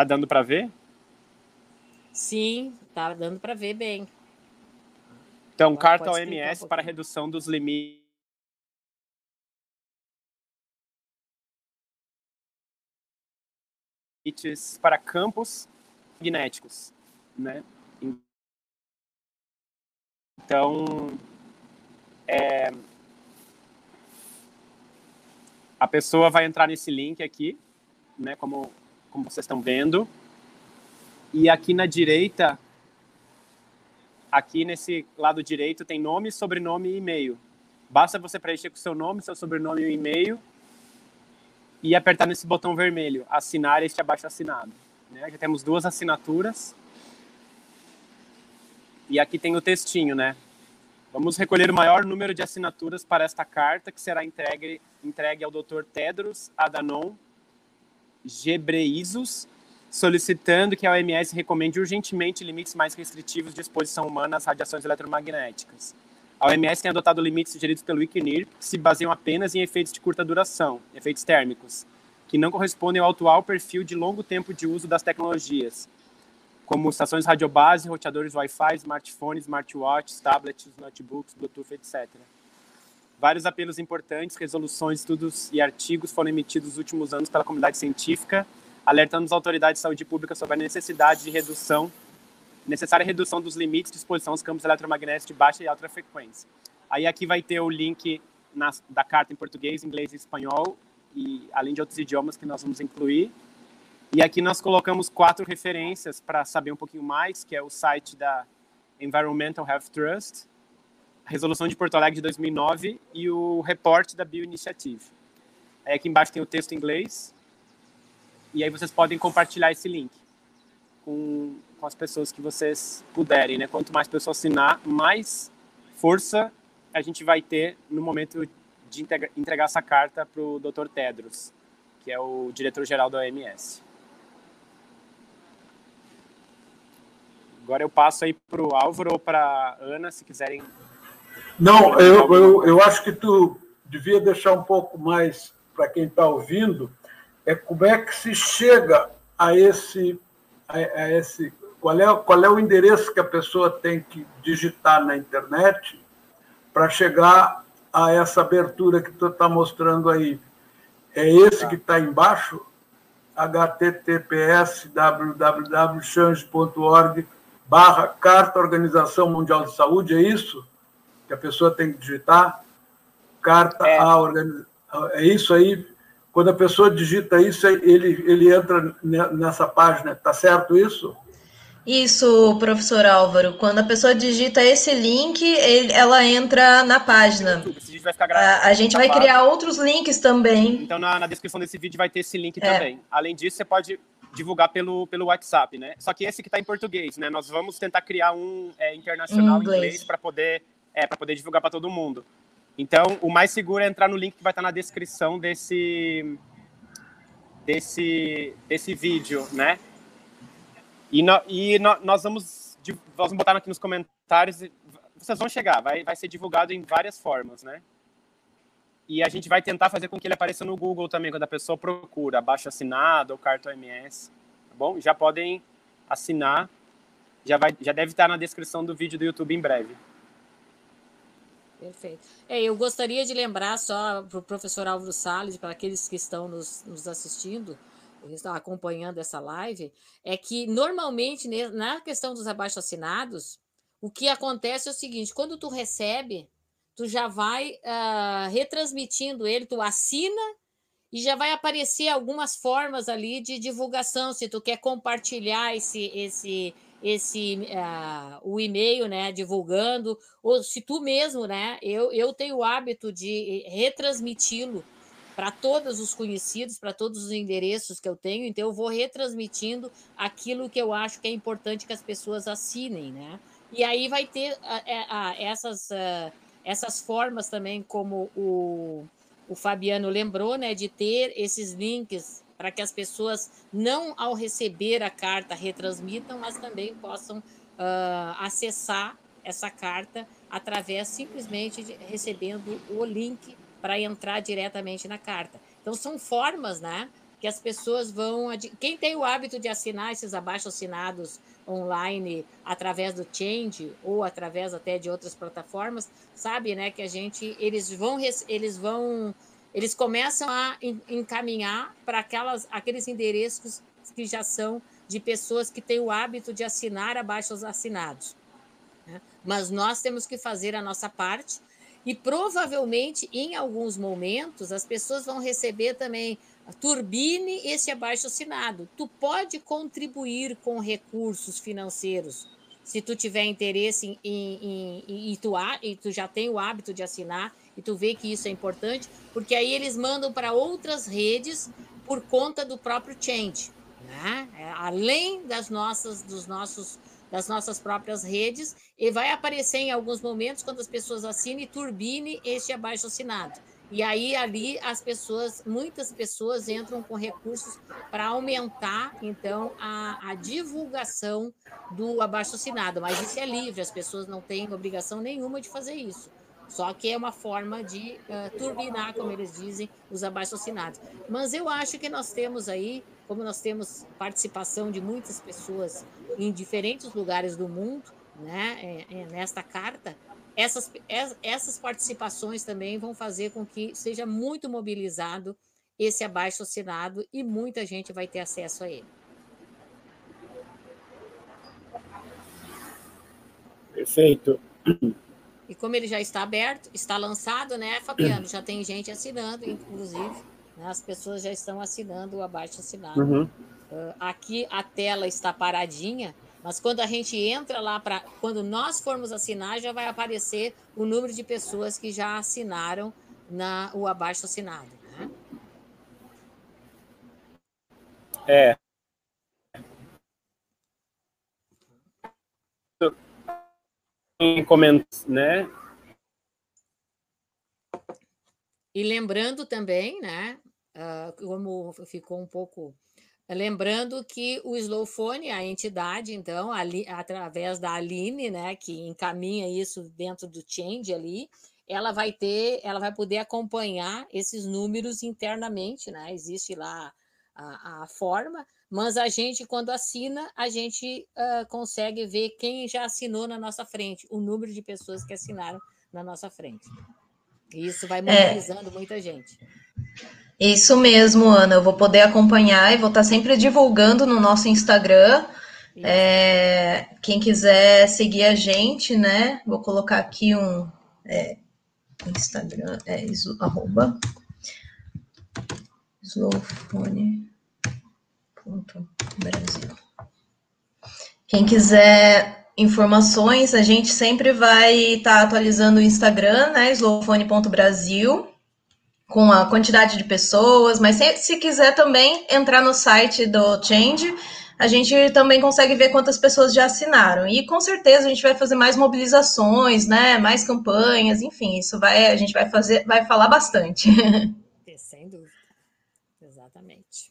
Tá dando para ver? Sim, tá dando para ver bem. Então, Agora carta OMS um para redução dos limites para campos magnéticos, né? Então, é, a pessoa vai entrar nesse link aqui, né? Como como vocês estão vendo. E aqui na direita, aqui nesse lado direito tem nome, sobrenome e e-mail. Basta você preencher com seu nome, seu sobrenome e e-mail e apertar nesse botão vermelho, assinar este abaixo assinado. Né? Já temos duas assinaturas. E aqui tem o textinho, né? Vamos recolher o maior número de assinaturas para esta carta que será entregue, entregue ao Dr. Tedros Adhanom Gebreyesus, solicitando que a OMS recomende urgentemente limites mais restritivos de exposição humana às radiações eletromagnéticas. A OMS tem adotado limites sugeridos pelo ICNIR que se baseiam apenas em efeitos de curta duração, efeitos térmicos, que não correspondem ao atual perfil de longo tempo de uso das tecnologias, como estações radiobase, roteadores Wi-Fi, smartphones, smartwatches, tablets, notebooks, Bluetooth, etc. Vários apelos importantes, resoluções, estudos e artigos foram emitidos nos últimos anos pela comunidade científica, alertando as autoridades de saúde pública sobre a necessidade de redução, necessária redução dos limites de exposição aos campos eletromagnéticos de baixa e alta frequência. Aí aqui vai ter o link na, da carta em português, inglês e espanhol, e além de outros idiomas que nós vamos incluir. E aqui nós colocamos quatro referências para saber um pouquinho mais, que é o site da Environmental Health Trust, resolução de Porto Alegre de 2009 e o reporte da Bioinitiative. Aí aqui embaixo tem o texto em inglês e aí vocês podem compartilhar esse link com, com as pessoas que vocês puderem, né? Quanto mais pessoas assinar, mais força a gente vai ter no momento de entregar essa carta para o Dr. Tedros, que é o diretor-geral da OMS. Agora eu passo aí para o Álvaro ou para Ana, se quiserem. Não, eu, eu, eu acho que tu devia deixar um pouco mais para quem está ouvindo, é como é que se chega a esse, a, a esse qual é, qual é o endereço que a pessoa tem que digitar na internet para chegar a essa abertura que tu está mostrando aí. É esse que está embaixo, https www.change.org barra Carta Organização Mundial de Saúde, é isso? Que a pessoa tem que digitar? Carta é. a organização. É isso aí. Quando a pessoa digita isso, ele, ele entra nessa página. Está certo isso? Isso, professor Álvaro. Quando a pessoa digita esse link, ele, ela entra na página. a, a, gente vai criar outros links também. Então, na, na, descrição desse vídeo vai ter esse link é. também. Além disso, você pode divulgar pelo, pelo WhatsApp, né? Só que esse que está em português, né? Nós vamos tentar criar um é, internacional em inglês, inglês para poder, é, para poder divulgar para todo mundo. Então, o mais seguro é entrar no link que vai estar tá na descrição desse desse desse vídeo, né? E, no, e no, nós vamos vamos botar aqui nos comentários. Vocês vão chegar, vai, vai ser divulgado em várias formas, né? E a gente vai tentar fazer com que ele apareça no Google também, quando a pessoa procura abaixo assinado ou cartão MS. Tá bom? Já podem assinar. Já, vai, já deve estar na descrição do vídeo do YouTube em breve. Perfeito. É, eu gostaria de lembrar só para o professor Álvaro Salles, para aqueles que estão nos, nos assistindo, estão acompanhando essa live, é que normalmente na questão dos abaixo-assinados, o que acontece é o seguinte: quando tu recebe, tu já vai uh, retransmitindo ele, tu assina e já vai aparecer algumas formas ali de divulgação, se tu quer compartilhar esse esse esse uh, o e-mail, né, divulgando, ou se tu mesmo, né, eu, eu tenho o hábito de retransmiti-lo para todos os conhecidos, para todos os endereços que eu tenho, então eu vou retransmitindo aquilo que eu acho que é importante que as pessoas assinem, né? E aí vai ter uh, uh, essas, essas formas também, como o, o Fabiano lembrou, né, de ter esses links para que as pessoas não ao receber a carta retransmitam, mas também possam uh, acessar essa carta através simplesmente de recebendo o link para entrar diretamente na carta. Então são formas, né, que as pessoas vão quem tem o hábito de assinar esses abaixo assinados online através do Change ou através até de outras plataformas, sabe, né, que a gente eles vão eles vão eles começam a encaminhar para aquelas, aqueles endereços que já são de pessoas que têm o hábito de assinar abaixo os assinados. Né? Mas nós temos que fazer a nossa parte e provavelmente, em alguns momentos, as pessoas vão receber também turbine esse abaixo assinado. Tu pode contribuir com recursos financeiros se tu tiver interesse em, em, em, tu, e tu já tem o hábito de assinar e tu vê que isso é importante, porque aí eles mandam para outras redes por conta do próprio change, né? É, além das nossas, dos nossos, das nossas próprias redes, e vai aparecer em alguns momentos quando as pessoas assinem turbine este abaixo assinado. E aí ali as pessoas, muitas pessoas entram com recursos para aumentar então a, a divulgação do abaixo assinado, mas isso é livre, as pessoas não têm obrigação nenhuma de fazer isso. Só que é uma forma de uh, turbinar, como eles dizem, os abaixo-assinados. Mas eu acho que nós temos aí, como nós temos participação de muitas pessoas em diferentes lugares do mundo, né, é, é, nesta carta, essas, essas participações também vão fazer com que seja muito mobilizado esse abaixo-assinado e muita gente vai ter acesso a ele. Perfeito. E como ele já está aberto, está lançado, né, Fabiano? Já tem gente assinando, inclusive. Né, as pessoas já estão assinando o abaixo assinado. Uhum. Uh, aqui a tela está paradinha, Mas quando a gente entra lá para. Quando nós formos assinar, já vai aparecer o número de pessoas que já assinaram na, o abaixo assinado. Né? É. Em comentários, né? E lembrando também, né? Uh, como ficou um pouco Lembrando que o Slowphone, a entidade, então, ali, através da Aline, né, que encaminha isso dentro do Change ali, ela vai ter, ela vai poder acompanhar esses números internamente, né? Existe lá a, a forma, mas a gente, quando assina, a gente uh, consegue ver quem já assinou na nossa frente, o número de pessoas que assinaram na nossa frente. E isso vai é. mobilizando é. muita gente. Isso mesmo, Ana. Eu vou poder acompanhar e vou estar sempre divulgando no nosso Instagram. É, quem quiser seguir a gente, né? Vou colocar aqui um é, Instagram, é iso, arroba slowphone.brasil. Quem quiser informações, a gente sempre vai estar atualizando o Instagram, né? slowphone.brasil com a quantidade de pessoas, mas se, se quiser também entrar no site do Change, a gente também consegue ver quantas pessoas já assinaram. E com certeza a gente vai fazer mais mobilizações, né? Mais campanhas, enfim, isso vai, a gente vai fazer, vai falar bastante. Sem dúvida. Exatamente.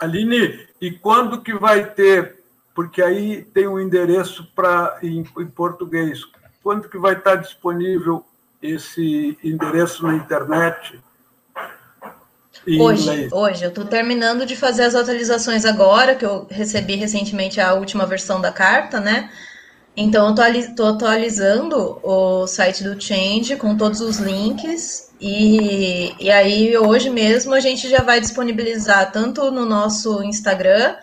Aline, e quando que vai ter porque aí tem um endereço para em, em, português. Quando que vai estar disponível esse endereço na internet? Hoje, inglês? hoje, eu estou terminando de fazer as atualizações agora, que eu recebi recentemente a última versão da carta, né? Então, eu estou atualizando o site do Change com todos os links. E, e aí, hoje mesmo, a gente já vai disponibilizar tanto no nosso Instagram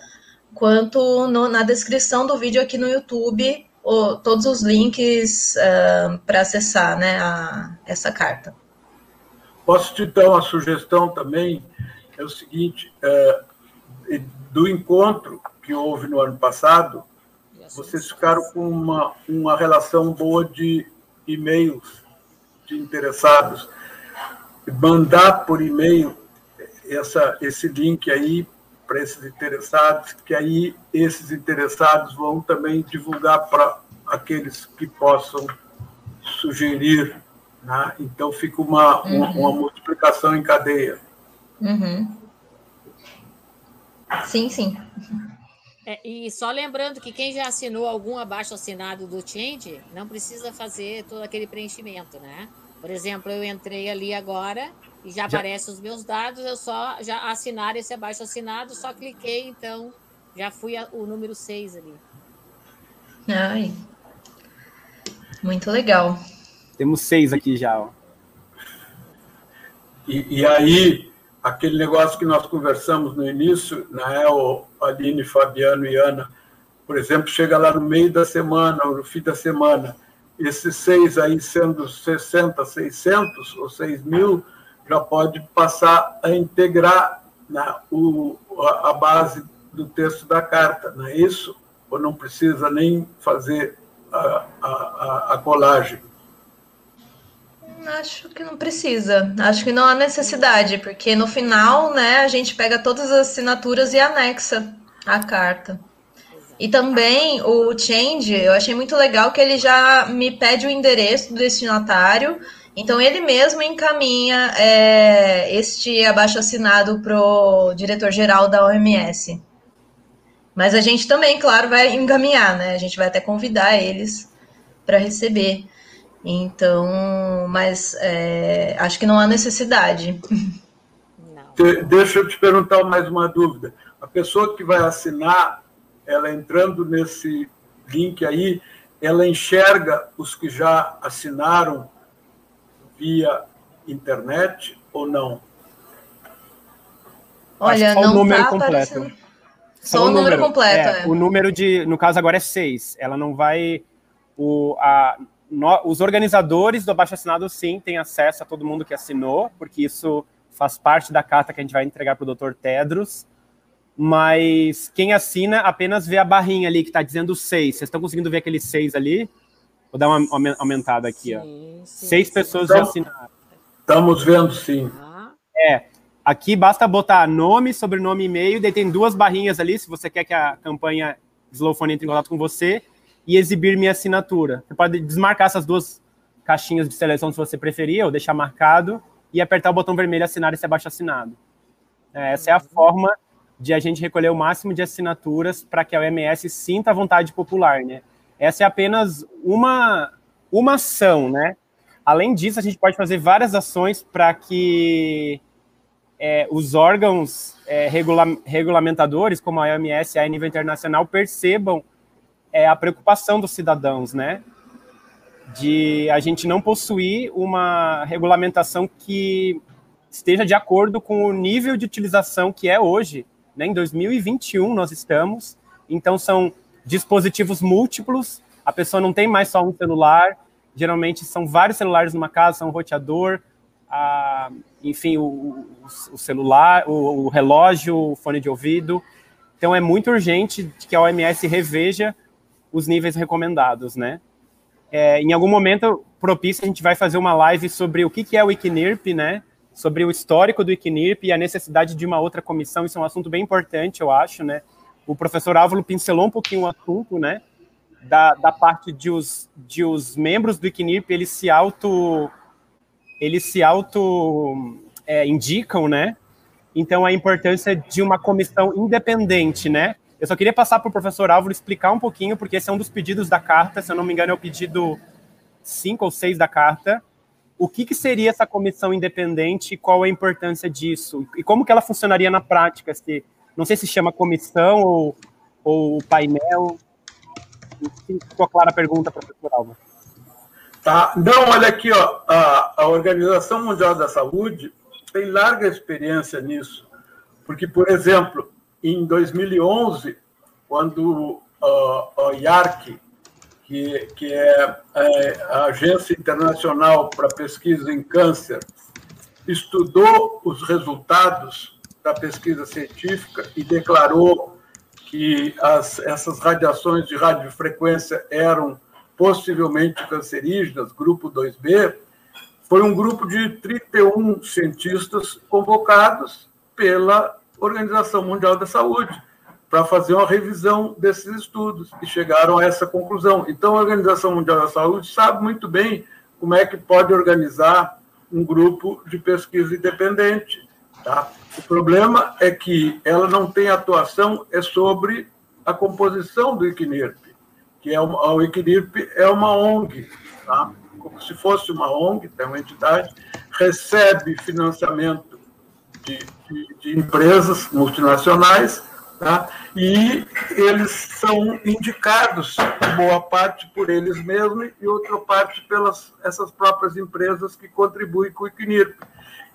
quanto no, na descrição do vídeo aqui no YouTube, o, todos os links uh, para acessar né, a, essa carta. Posso te dar uma sugestão também? É o seguinte: é, do encontro que houve no ano passado, vocês ficaram com uma, uma relação boa de e-mails de interessados. Mandar por e-mail essa, esse link aí para esses interessados, que aí esses interessados vão também divulgar para aqueles que possam sugerir. Né? Então, fica uma, uhum. uma, uma, multiplicação em cadeia. Uhum. Sim, sim. É, e só lembrando que quem já assinou algum abaixo assinado do Change não precisa fazer todo aquele preenchimento, né? Por exemplo, eu entrei ali agora e já, já aparecem os meus dados, eu só já assinar esse abaixo assinado, só cliquei, então já fui a, o número 6 ali. Ai. Muito legal. Temos seis aqui já. Ó. E, e, aí, aquele negócio que nós conversamos no início, né, o Aline, Fabiano e Ana, por exemplo, chega lá no meio da semana, ou no fim da semana, esses seis aí sendo 60, 600 ou 6 mil, já pode passar a integrar né, o, a base do texto da carta, não é isso? Ou não precisa nem fazer a, a, a colagem? Acho que não precisa. Acho que não há necessidade, porque no final, né, a gente pega todas as assinaturas e anexa a carta. E também o change, eu achei muito legal que ele já me pede o endereço do destinatário então ele mesmo encaminha é, este abaixo assinado para o diretor-geral da OMS. Mas a gente também, claro, vai encaminhar, né? A gente vai até convidar eles para receber. Então, mas é, acho que não há necessidade. Não. Deixa eu te perguntar mais uma dúvida. A pessoa que vai assinar, ela entrando nesse link aí, ela enxerga os que já assinaram via internet ou não? Olha, não o número tá completo. Aparecendo... Só, o número, número completo. É, é. O número de, no caso agora é seis. Ela não vai. O, a, no, os organizadores do abaixo assinado sim têm acesso a todo mundo que assinou, porque isso faz parte da carta que a gente vai entregar para o Dr. Tedros, mas quem assina apenas vê a barrinha ali que está dizendo seis. Vocês estão conseguindo ver aqueles seis ali? Vou dar uma aumentada aqui, sim, ó. Sim, seis sim. pessoas já assinaram. Estamos vendo, sim. É, aqui basta botar nome, sobrenome, e-mail, daí tem duas barrinhas ali, se você quer que a campanha Slowphone entre em contato com você, e exibir minha assinatura. Você pode desmarcar essas duas caixinhas de seleção se você preferir, ou deixar marcado, e apertar o botão vermelho assinar esse abaixo assinado. É, essa é a forma de a gente recolher o máximo de assinaturas para que a OMS sinta a vontade popular, né? Essa é apenas uma, uma ação, né? Além disso, a gente pode fazer várias ações para que é, os órgãos é, regula regulamentadores, como a OMS e a nível internacional, percebam é, a preocupação dos cidadãos, né? De a gente não possuir uma regulamentação que esteja de acordo com o nível de utilização que é hoje né? Em 2021 nós estamos, então são dispositivos múltiplos, a pessoa não tem mais só um celular, geralmente são vários celulares numa casa, são um roteador, a, enfim, o, o celular, o, o, relógio, o fone de ouvido. Então é muito urgente que a OMS reveja os níveis recomendados, né? É, em algum momento propício a gente vai fazer uma live sobre o que, que é o ICNIRP, né? sobre o histórico do ICNIRP e a necessidade de uma outra comissão. Isso é um assunto bem importante, eu acho, né? O professor Álvaro pincelou um pouquinho o assunto, né? Da, da parte de os, de os membros do ICNIRP, eles se auto... Eles se auto é, indicam, né? Então, a importância de uma comissão independente, né? Eu só queria passar para o professor Álvaro explicar um pouquinho, porque esse é um dos pedidos da carta, se eu não me engano, é o pedido 5 ou 6 da carta, o que, que, seria essa comissão independente e qual a importância disso? E como que ela funcionaria na prática? Se, não sei se chama comissão ou, ou painel. Ficou clara a pergunta, professor Alva. Tá. Não, olha aqui, ó, a, a Organização Mundial da Saúde tem larga experiência nisso. Porque, por exemplo, em 2011, quando uh, o IARC, que, que é, é a Agência Internacional para Pesquisa em Câncer, estudou os resultados da pesquisa científica e declarou que as, essas radiações de radiofrequência eram possivelmente cancerígenas, grupo 2B, foi um grupo de 31 cientistas convocados pela Organização Mundial da Saúde para fazer uma revisão desses estudos e chegaram a essa conclusão. Então, a Organização Mundial da Saúde sabe muito bem como é que pode organizar um grupo de pesquisa independente. Tá? O problema é que ela não tem atuação é sobre a composição do ICNIRP, que é uma, o ICNIRP é uma ONG, tá? como se fosse uma ONG, é uma entidade, recebe financiamento de, de, de empresas multinacionais Tá? E eles são indicados, boa parte por eles mesmos e outra parte pelas essas próprias empresas que contribuem com o ICNIRP.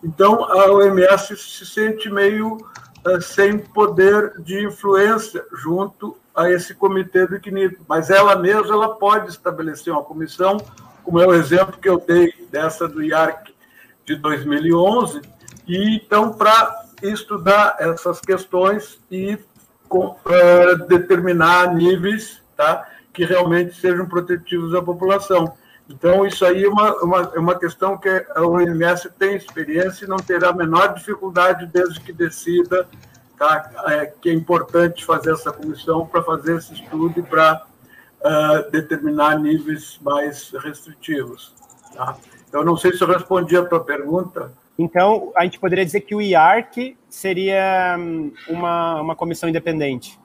Então, a OMS se sente meio uh, sem poder de influência junto a esse comitê do ICNIRP, mas ela mesma ela pode estabelecer uma comissão, como é o exemplo que eu dei dessa do IARC de 2011, e então para estudar essas questões e com, uh, determinar níveis tá, que realmente sejam protetivos à população. Então, isso aí é uma, uma, é uma questão que a OMS tem experiência e não terá a menor dificuldade desde que decida tá, é, que é importante fazer essa comissão para fazer esse estudo e para uh, determinar níveis mais restritivos. Tá? Eu não sei se eu respondi a tua pergunta. Então, a gente poderia dizer que o IARC seria hum, uma, uma comissão independente.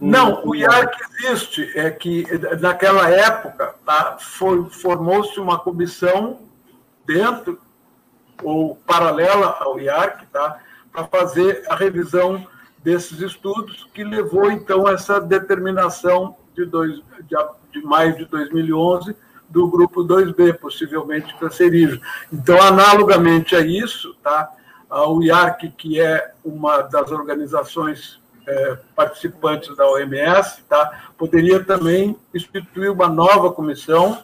Não, o IARC existe. É que naquela época tá, formou-se uma comissão dentro ou paralela ao IARC, tá, para fazer a revisão desses estudos, que levou então a essa determinação de, dois, de, de maio de 2011 do grupo 2B, possivelmente cancerígeno. Então, analogamente a isso, tá, o IARC, que é uma das organizações é, participantes da OMS, tá, poderia também instituir uma nova comissão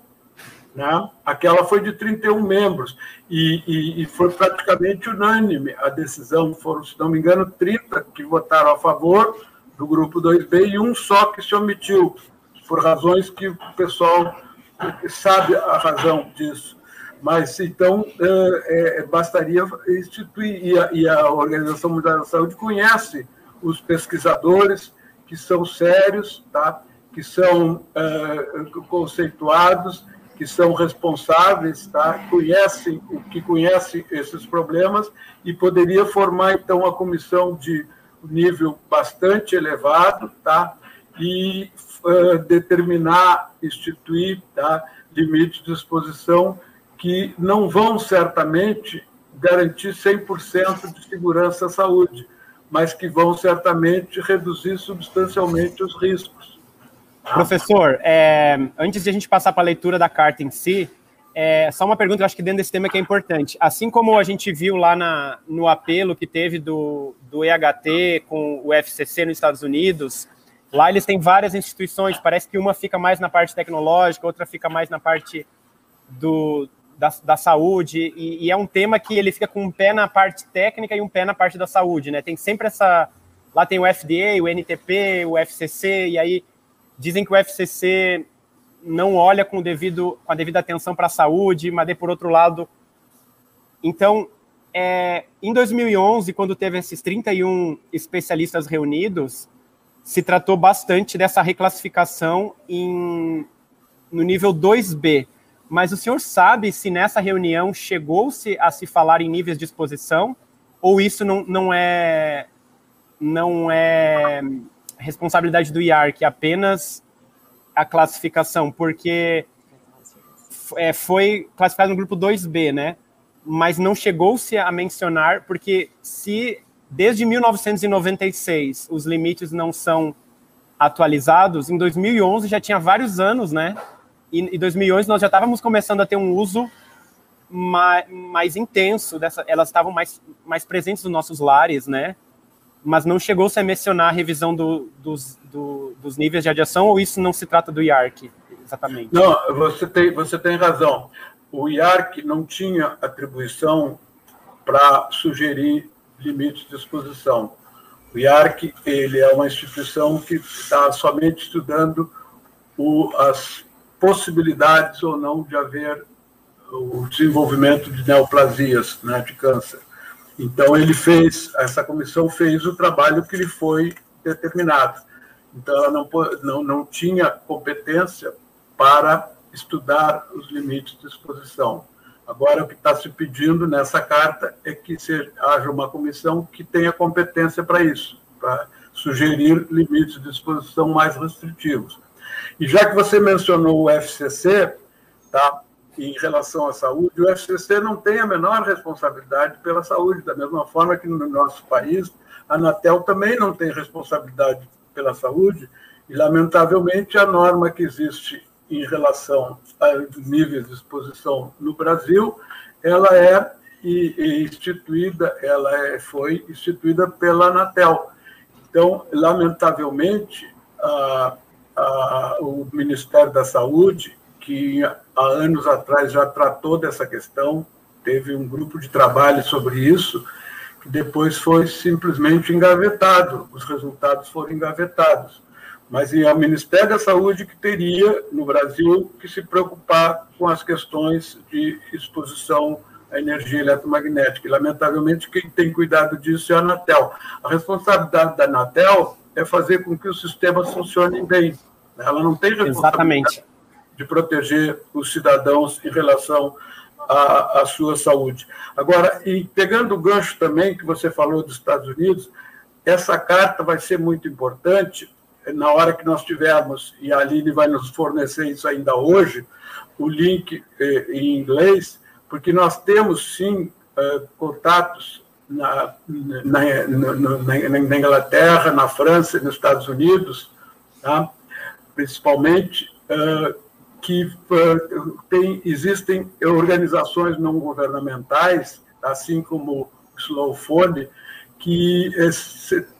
Né? Aquela foi de 31 membros e, e, e, foi praticamente unânime a decisão. Foram, se não me engano, 30 que votaram a favor do grupo 2B e um só que se omitiu, por razões que o pessoal sabe a razão disso. Mas então é, é, bastaria instituir, e a, e a Organização Mundial da Saúde conhece os pesquisadores que são sérios, tá? que são é, conceituados que são responsáveis, tá? conhecem que conhecem esses problemas e poderia formar então uma comissão de nível bastante elevado, tá? E uh, determinar, instituir, tá? Limites de exposição que não vão certamente garantir 100% de segurança à saúde, mas que vão certamente reduzir substancialmente os riscos. Professor, é, antes de a gente passar para a leitura da carta em si, é, só uma pergunta, eu acho que dentro desse tema que é importante. Assim como a gente viu lá na, no apelo que teve do, do EHT com o FCC nos Estados Unidos, lá eles têm várias instituições, parece que uma fica mais na parte tecnológica, outra fica mais na parte do, da, da saúde, e, e, é um tema que ele fica com um pé na parte técnica e um pé na parte da saúde, né? Tem sempre essa... Lá tem o FDA, o NTP, o FCC, e aí Dizem que o FCC não olha com, devido, com a devida atenção para a saúde, mas, de, por outro lado. Então, é, em 2011, quando teve esses 31 especialistas reunidos, se tratou bastante dessa reclassificação em, no nível 2B. Mas o senhor sabe se nessa reunião chegou-se a se falar em níveis de exposição ou isso não, não é não é responsabilidade do IARC apenas a classificação, porque é, foi classificado no grupo 2B, né? Mas não chegou-se a mencionar, porque se desde 1996 os limites não são atualizados, em 2011 já tinha vários anos, né? E em 2011 nós já estávamos começando a ter um uso mais, mais intenso, dessa, elas estavam mais, mais presentes nos nossos lares, né? mas não chegou-se a mencionar a revisão do, dos, do, dos níveis de radiação, ou isso não se trata do IARC, exatamente? Não, você tem, você tem razão. O IARC não tinha atribuição para sugerir limites de exposição. O IARC ele é uma instituição que está somente estudando o, as possibilidades ou não de haver o desenvolvimento de neoplasias, né, de câncer. Então, ele fez, essa comissão fez o trabalho que lhe foi determinado. Então, ela não, não, não tinha competência para estudar os limites de exposição. Agora, o que está se pedindo nessa carta é que seja, haja uma comissão que tenha competência para isso, para sugerir limites de exposição mais restritivos. E já que você mencionou o FCC, tá? em relação à saúde, o FCC não tem a menor responsabilidade pela saúde, da mesma forma que no nosso país, a Anatel também não tem responsabilidade pela saúde, e, lamentavelmente, a norma que existe em relação a níveis de exposição no Brasil, ela é instituída, ela é, foi instituída pela Anatel. Então, lamentavelmente, a, a, o Ministério da Saúde que há anos atrás já tratou dessa questão, teve um grupo de trabalho sobre isso, que depois foi simplesmente engavetado, os resultados foram engavetados. Mas é o Ministério da Saúde que teria, no Brasil, que se preocupar com as questões de exposição à energia eletromagnética. E, lamentavelmente, quem tem cuidado disso é a Anatel. A responsabilidade da Anatel é fazer com que os sistemas funcionem bem. Ela não tem responsabilidade Exatamente de proteger os cidadãos em relação à, à sua saúde. Agora, e pegando o gancho também que você falou dos Estados Unidos, essa carta vai ser muito importante na hora que nós tivermos, e a Aline vai nos fornecer isso ainda hoje, o link eh, em inglês, porque nós temos sim eh, contatos na, na, na, na, Inglaterra, na França nos Estados Unidos, tá? principalmente, eh, que tem, existem organizações não governamentais, assim como o Slowphone, que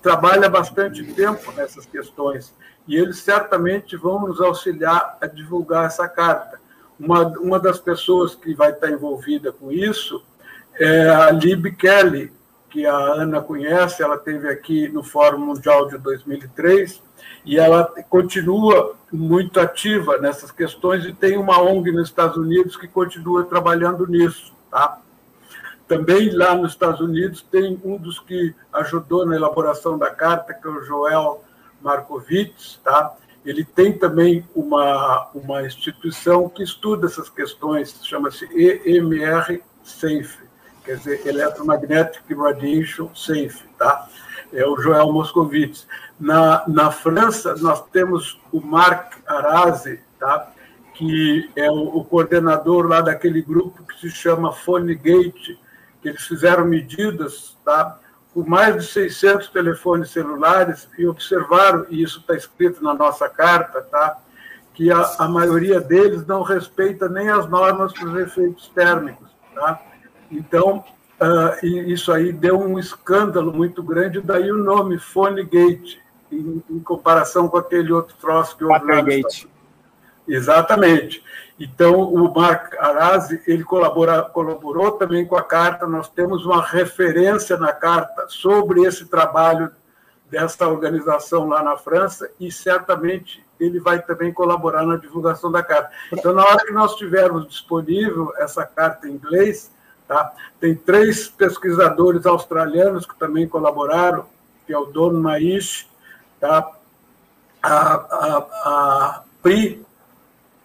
trabalha bastante tempo nessas questões e eles certamente vão nos auxiliar a divulgar essa carta. uma, uma das pessoas que vai estar envolvida com isso é a Lib Kelly, que a Ana conhece, ela teve aqui no Fórum Mundial de 2003 e ela continua muito ativa nessas questões e tem uma ONG nos Estados Unidos que continua trabalhando nisso, tá? Também lá nos Estados Unidos tem um dos que ajudou na elaboração da carta, que é o Joel Markovits, tá? Ele tem também uma, uma instituição que estuda essas questões, chama-se EMR SAFE, quer dizer, Electromagnetic Radiation Safe, tá? É o Joel Moscovitz. Na, na França, nós temos o Marc Arazi, tá? que é o, o coordenador lá daquele grupo que se chama Phonegate, que eles fizeram medidas tá? com mais de 600 telefones celulares e observaram, e isso está escrito na nossa carta, tá? que a, a maioria deles não respeita nem as normas para os efeitos térmicos. Tá? Então, uh, isso aí deu um escândalo muito grande, daí o nome Phonegate, em, em comparação com aquele outro troço que houve lá Exatamente. Então, o Mark Arazi, ele colabora, colaborou também com a carta, nós temos uma referência na carta sobre esse trabalho dessa organização lá na França e certamente ele vai também colaborar na divulgação da carta. Então, na hora que nós tivermos disponível essa carta em inglês, tá? tem três pesquisadores australianos que também colaboraram, que é o Don Maish, tá? a, a, a Pri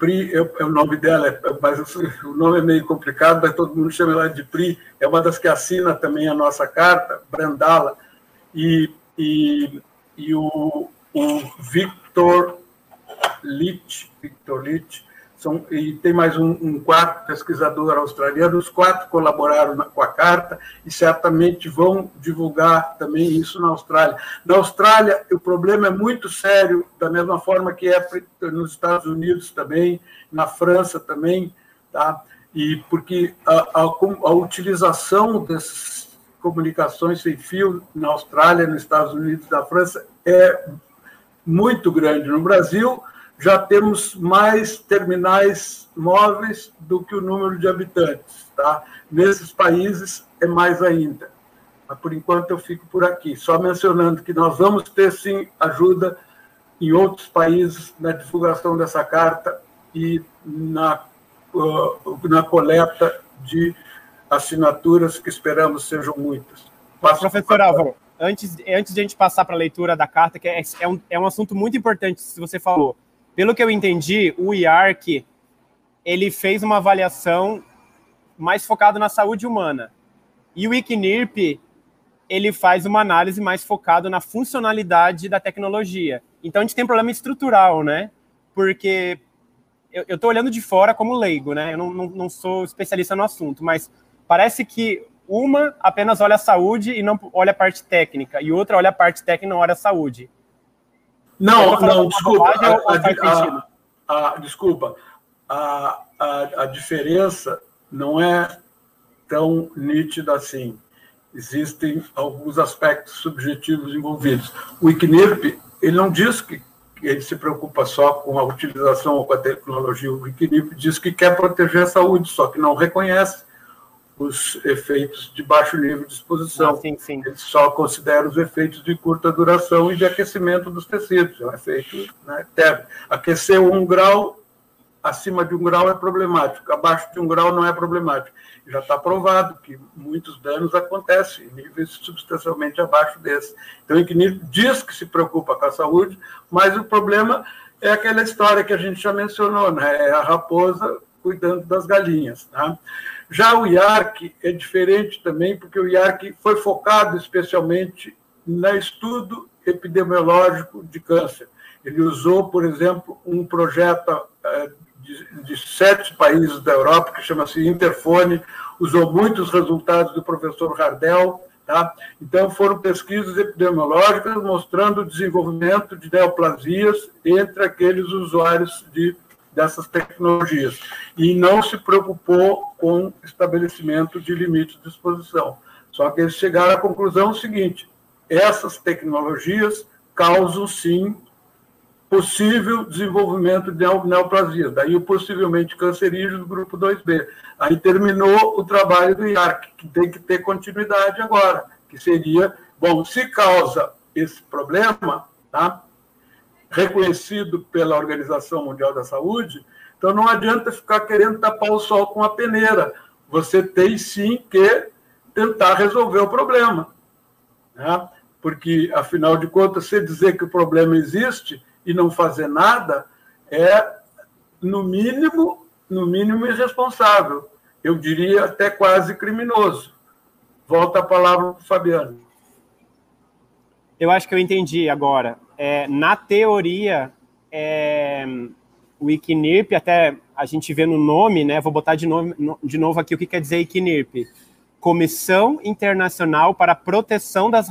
Pri é, é, o nome dela, é, mas o nome é meio complicado, mas todo mundo chama ela de Pri. É uma das que assina também a nossa carta, Brandala, e, e, e o, o Victor Litt, Victor Litt, são, e tem mais um, um, quarto pesquisador australiano, os quatro colaboraram na, com a carta e certamente vão divulgar também isso na Austrália. Na Austrália, o problema é muito sério, da mesma forma que é nos Estados Unidos também, na França também, tá? e porque a, a, a utilização dessas comunicações sem fio na Austrália, nos Estados Unidos na França é muito grande. No Brasil, já temos mais terminais móveis do que o número de habitantes. Tá? Nesses países é mais ainda. Mas, por enquanto, eu fico por aqui, só mencionando que nós vamos ter, sim, ajuda em outros países na divulgação dessa carta e na, uh, na coleta de assinaturas, que esperamos sejam muitas. Passo Professor Álvaro, antes, antes de a gente passar para a leitura da carta, que é, é, um, é um assunto muito importante, se você falou, pelo que eu entendi, o IARC ele fez uma avaliação mais focada na saúde humana. E o ICNIRP ele faz uma análise mais focada na funcionalidade da tecnologia. Então a gente tem um problema estrutural, né? Porque eu estou olhando de fora como leigo, né? Eu não, não, não sou especialista no assunto, mas parece que uma apenas olha a saúde e não olha a parte técnica, e outra olha a parte técnica e não olha a saúde. Não, não, desculpa. A, a, a, desculpa. A, a, diferença não é tão nítida assim. Existem alguns aspectos subjetivos envolvidos. O ICNIRP, ele não diz que ele se preocupa só com a utilização ou com a tecnologia. O ICNIRP diz que quer proteger a saúde, só que não reconhece os efeitos de baixo nível de exposição. Ah, sim, sim. Ele só considera os efeitos de curta duração e de aquecimento dos tecidos. É um efeito né, térmico. Aquecer um grau, acima de um grau é problemático, abaixo de um grau não é problemático. Já está provado que muitos danos acontecem em níveis substancialmente abaixo desse. Então, o equilíbrio diz que se preocupa com a saúde, mas o problema é aquela história que a gente já mencionou, né? É a raposa cuidando das galinhas. Tá? Já o IARC é diferente também, porque o IARC foi focado especialmente no estudo epidemiológico de câncer. Ele usou, por exemplo, um projeto eh, de, de sete países da Europa, que chama-se Interfone, usou muitos resultados do professor Hardel. Tá? Então, foram pesquisas epidemiológicas mostrando o desenvolvimento de neoplasias entre aqueles usuários de dessas tecnologias e não se preocupou com estabelecimento de limites de exposição. Só que eles chegaram à conclusão seguinte: essas tecnologias causam sim possível desenvolvimento de neoplasias, daí o possivelmente cancerígeno do grupo 2B. Aí terminou o trabalho do IARC, que tem que ter continuidade agora, que seria, bom, se causa esse problema, tá? Reconhecido pela Organização Mundial da Saúde, então não adianta ficar querendo tapar o sol com a peneira. Você tem sim que tentar resolver o problema. Né? Porque, afinal de contas, se dizer que o problema existe, e não fazer nada é, no mínimo, no mínimo irresponsável. Eu diria até quase criminoso. Volta a palavra para o Fabiano. Eu acho que eu entendi agora. É, na teoria, é, o ICNIRP, até a gente vê no nome, né? Vou botar de novo, de novo aqui o que quer dizer ICNIRP. Comissão Internacional para a Proteção, das.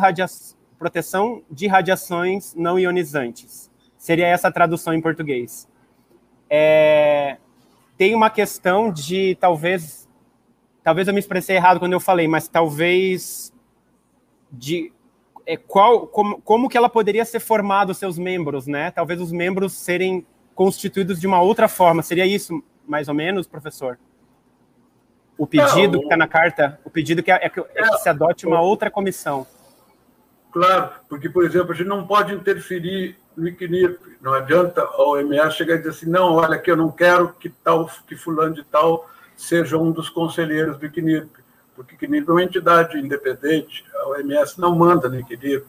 Proteção de Radiações Não Ionizantes. Seria essa a tradução em português. É, tem uma questão de talvez, talvez eu me expressei errado quando eu falei, mas talvez de é, qual, como, como que ela poderia ser formada os seus membros, né? Talvez os membros serem constituídos de uma outra forma. Seria isso, mais ou menos, professor? O pedido Não, que está na carta, o pedido que é, é, que, é que se adote uma outra comissão. Claro, porque, por exemplo, a gente não pode interferir no ICNIRP. Não adianta a OMS chegar e dizer assim, não, olha que eu não quero que tal, que fulano de tal seja um dos conselheiros do ICNIRP, porque ICNIRP é uma entidade independente, a OMS não manda no ICNIRP,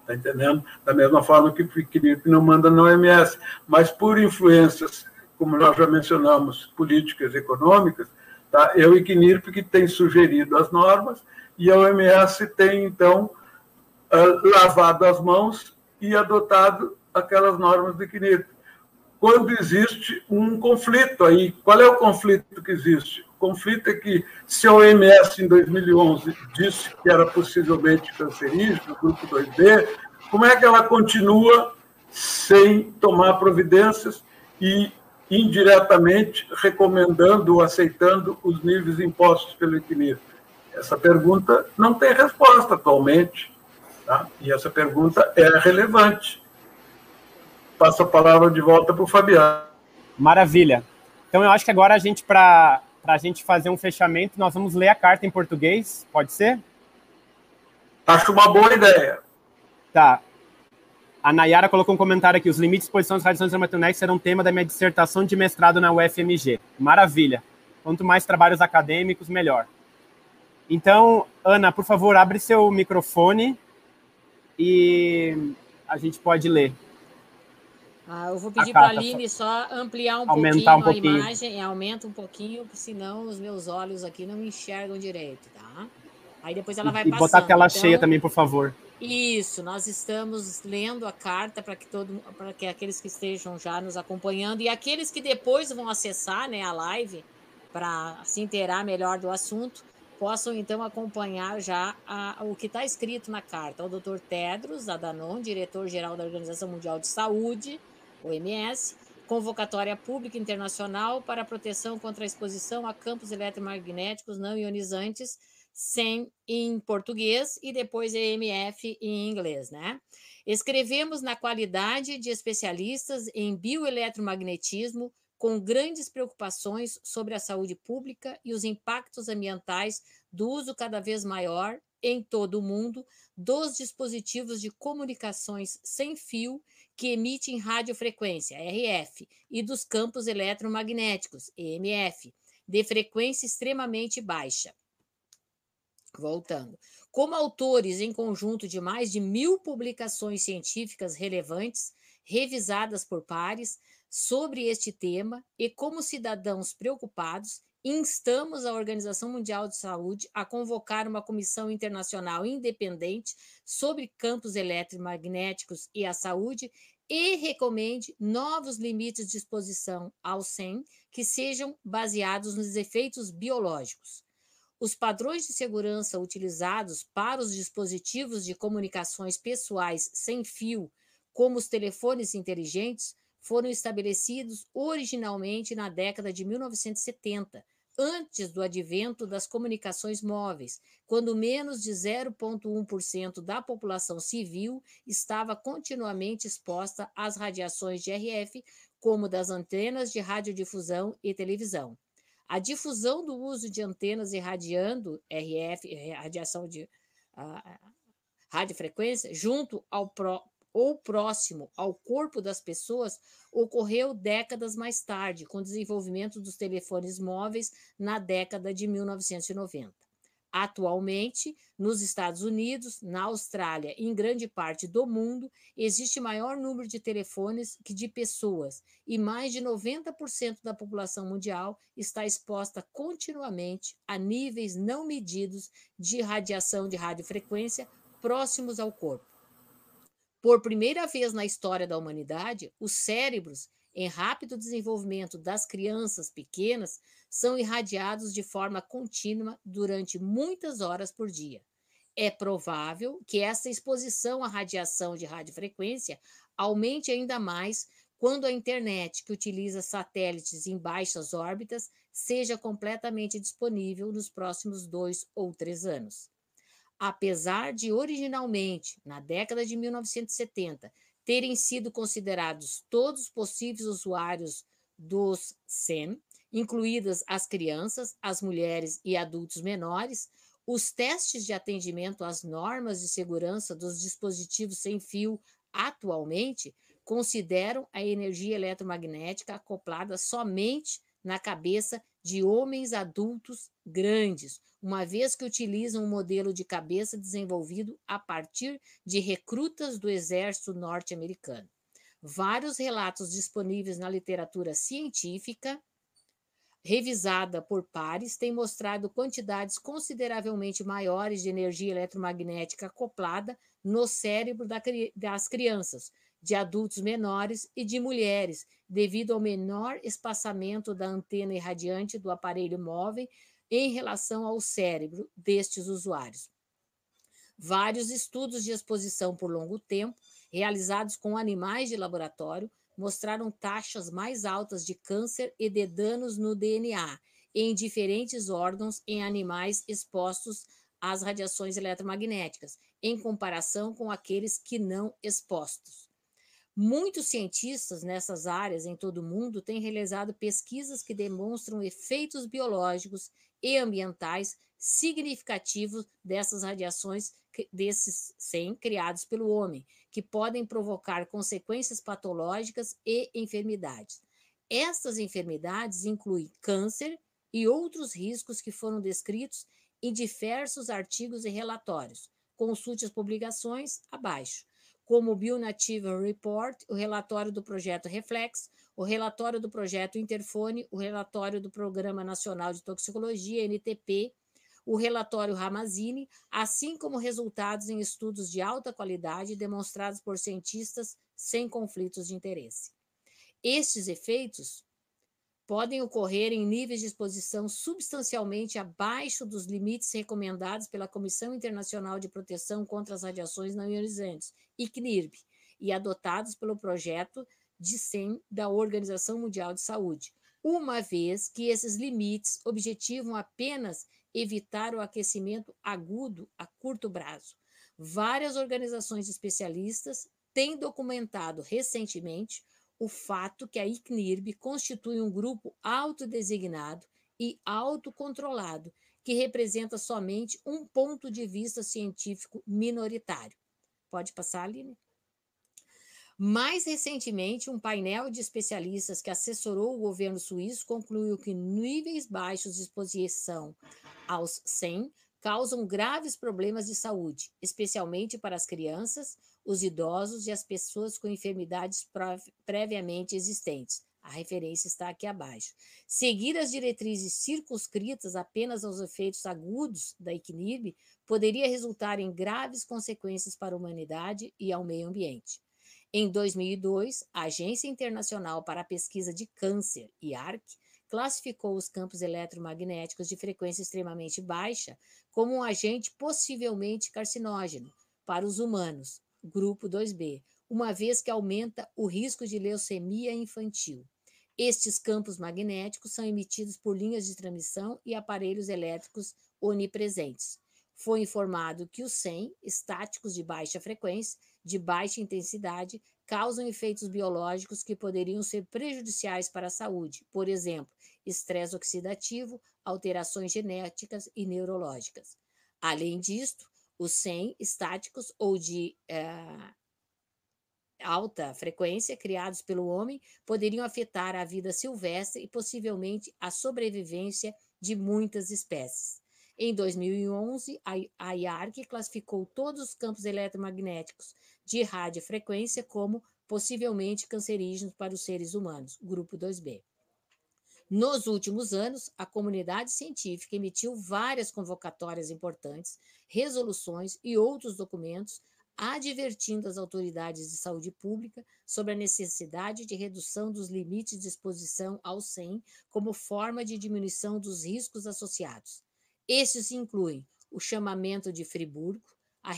está entendendo? Da mesma forma que o ICNIRP não manda na OMS, mas por influências, como nós já mencionamos, políticas e econômicas, tá? é o ICNIRP que tem sugerido as normas e a OMS tem, então, ah, lavado as mãos e adotado aquelas normas de equilíbrio. Quando existe um conflito aí, qual é o conflito que existe? Conflito é que, se a OMS em 2011 disse que era possivelmente cancerígeno, grupo 2B, como é que ela continua sem tomar providências e indiretamente recomendando ou aceitando os níveis impostos pelo equilíbrio? Essa pergunta não tem resposta atualmente. Tá? E essa pergunta é relevante. Passo a palavra de volta para o Fabiano. Maravilha. Então, eu acho que agora a gente, para a gente fazer um fechamento, nós vamos ler a carta em português, pode ser? Acho uma boa ideia. Tá. A Nayara colocou um comentário aqui: os limites de exposição das radiações eletromagnéticas serão tema da minha dissertação de mestrado na UFMG. Maravilha. Quanto mais trabalhos acadêmicos, melhor. Então, Ana, por favor, abre seu microfone e a gente pode ler. Ah, eu vou pedir para a Aline só ampliar um Aumentar pouquinho, um pouquinho a imagem, aumenta um pouquinho, senão os meus olhos aqui não enxergam direito, tá? Aí depois ela vai e passando. botar a tela então, cheia também, por favor. Isso, nós estamos lendo a carta para que todo para que aqueles que estejam já nos acompanhando e aqueles que depois vão acessar, né, a live para se inteirar melhor do assunto, possam então acompanhar já a, o que está escrito na carta. O Dr. Tedros Adhanom, diretor-geral da Organização Mundial de Saúde, OMS, convocatória pública internacional para a proteção contra a exposição a campos eletromagnéticos não ionizantes, sem em português e depois EMF em inglês, né? Escrevemos na qualidade de especialistas em bioeletromagnetismo, com grandes preocupações sobre a saúde pública e os impactos ambientais do uso cada vez maior em todo o mundo dos dispositivos de comunicações sem fio que emitem radiofrequência, RF, e dos campos eletromagnéticos, EMF, de frequência extremamente baixa. Voltando. Como autores em conjunto de mais de mil publicações científicas relevantes, revisadas por pares, sobre este tema e, como cidadãos preocupados, instamos a Organização Mundial de Saúde a convocar uma comissão internacional independente sobre campos eletromagnéticos e a saúde e recomende novos limites de exposição ao SEM que sejam baseados nos efeitos biológicos. Os padrões de segurança utilizados para os dispositivos de comunicações pessoais sem fio, como os telefones inteligentes, foram estabelecidos originalmente na década de 1970, antes do advento das comunicações móveis, quando menos de 0,1% da população civil estava continuamente exposta às radiações de RF, como das antenas de radiodifusão e televisão. A difusão do uso de antenas irradiando RF, radiação de radiofrequência, junto ao pro, ou próximo ao corpo das pessoas ocorreu décadas mais tarde, com o desenvolvimento dos telefones móveis na década de 1990. Atualmente, nos Estados Unidos, na Austrália e em grande parte do mundo, existe maior número de telefones que de pessoas, e mais de 90% da população mundial está exposta continuamente a níveis não medidos de radiação de radiofrequência próximos ao corpo. Por primeira vez na história da humanidade, os cérebros, em rápido desenvolvimento das crianças pequenas, são irradiados de forma contínua durante muitas horas por dia. É provável que essa exposição à radiação de radiofrequência aumente ainda mais quando a internet, que utiliza satélites em baixas órbitas, seja completamente disponível nos próximos dois ou três anos apesar de originalmente, na década de 1970, terem sido considerados todos os possíveis usuários dos SEM, incluídas as crianças, as mulheres e adultos menores, os testes de atendimento às normas de segurança dos dispositivos sem fio atualmente consideram a energia eletromagnética acoplada somente na cabeça de homens adultos grandes, uma vez que utilizam um modelo de cabeça desenvolvido a partir de recrutas do exército norte-americano. Vários relatos disponíveis na literatura científica revisada por pares têm mostrado quantidades consideravelmente maiores de energia eletromagnética acoplada no cérebro das crianças, de adultos menores e de mulheres, devido ao menor espaçamento da antena irradiante do aparelho móvel em relação ao cérebro destes usuários. Vários estudos de exposição por longo tempo, realizados com animais de laboratório, mostraram taxas mais altas de câncer e de danos no DNA em diferentes órgãos em animais expostos às radiações eletromagnéticas, em comparação com aqueles que não expostos. Muitos cientistas nessas áreas em todo o mundo têm realizado pesquisas que demonstram efeitos biológicos e ambientais significativos dessas radiações, desses 100 criados pelo homem, que podem provocar consequências patológicas e enfermidades. Estas enfermidades incluem câncer e outros riscos que foram descritos em diversos artigos e relatórios. Consulte as publicações abaixo como o Bionativa Report, o relatório do projeto Reflex, o relatório do projeto Interfone, o relatório do Programa Nacional de Toxicologia, NTP, o relatório Ramazini, assim como resultados em estudos de alta qualidade demonstrados por cientistas sem conflitos de interesse. Estes efeitos podem ocorrer em níveis de exposição substancialmente abaixo dos limites recomendados pela Comissão Internacional de Proteção contra as Radiações Não Ionizantes, ICNIRP, e adotados pelo projeto de SEM da Organização Mundial de Saúde, uma vez que esses limites objetivam apenas evitar o aquecimento agudo a curto prazo. Várias organizações especialistas têm documentado recentemente o fato que a ICNIRB constitui um grupo autodesignado e autocontrolado, que representa somente um ponto de vista científico minoritário. Pode passar, Aline? Mais recentemente, um painel de especialistas que assessorou o governo suíço concluiu que níveis baixos de exposição aos 100 causam graves problemas de saúde, especialmente para as crianças, os idosos e as pessoas com enfermidades previamente existentes. A referência está aqui abaixo. Seguir as diretrizes circunscritas apenas aos efeitos agudos da ICNIRB poderia resultar em graves consequências para a humanidade e ao meio ambiente. Em 2002, a Agência Internacional para a Pesquisa de Câncer, IARC, classificou os campos eletromagnéticos de frequência extremamente baixa como um agente possivelmente carcinógeno para os humanos, grupo 2B, uma vez que aumenta o risco de leucemia infantil. Estes campos magnéticos são emitidos por linhas de transmissão e aparelhos elétricos onipresentes. Foi informado que os SEM, estáticos de baixa frequência, de baixa intensidade, causam efeitos biológicos que poderiam ser prejudiciais para a saúde, por exemplo, estresse oxidativo, alterações genéticas e neurológicas. Além disto, os SEM estáticos ou de uh, alta frequência criados pelo homem poderiam afetar a vida silvestre e possivelmente a sobrevivência de muitas espécies. Em 2011, a IARC classificou todos os campos eletromagnéticos de radiofrequência como possivelmente cancerígenos para os seres humanos, grupo 2B. Nos últimos anos, a comunidade científica emitiu várias convocatórias importantes, resoluções e outros documentos advertindo as autoridades de saúde pública sobre a necessidade de redução dos limites de exposição ao SEM como forma de diminuição dos riscos associados. Estes incluem o chamamento de Friburgo, a,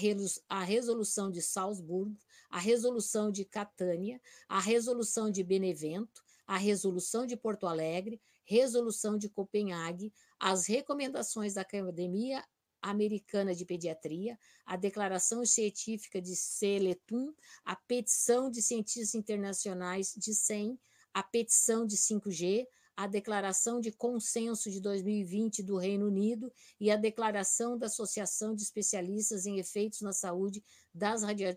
a resolução de Salzburgo, a resolução de Catânia, a resolução de Benevento, a resolução de Porto Alegre, resolução de Copenhague, as recomendações da Academia Americana de Pediatria, a Declaração Científica de Seletum, a Petição de Cientistas Internacionais de 100, a Petição de 5G, a Declaração de Consenso de 2020 do Reino Unido e a Declaração da Associação de Especialistas em Efeitos na Saúde das, radia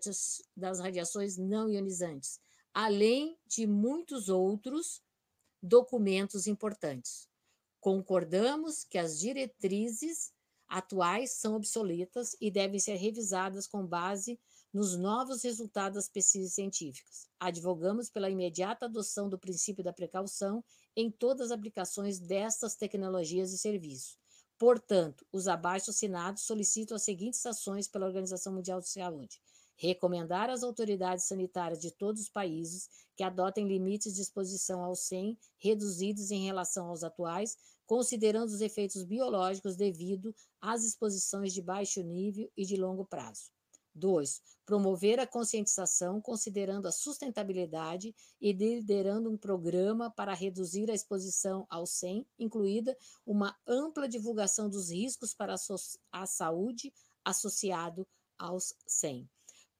das Radiações Não Ionizantes, além de muitos outros documentos importantes. Concordamos que as diretrizes atuais são obsoletas e devem ser revisadas com base nos novos resultados das pesquisas científicas. Advogamos pela imediata adoção do princípio da precaução em todas as aplicações destas tecnologias e serviços. Portanto, os abaixo assinados solicitam as seguintes ações pela Organização Mundial de Saúde: recomendar às autoridades sanitárias de todos os países que adotem limites de exposição ao SEM reduzidos em relação aos atuais, considerando os efeitos biológicos devido às exposições de baixo nível e de longo prazo. 2. Promover a conscientização, considerando a sustentabilidade e liderando um programa para reduzir a exposição ao SEM, incluída uma ampla divulgação dos riscos para a saúde associado aos SEM.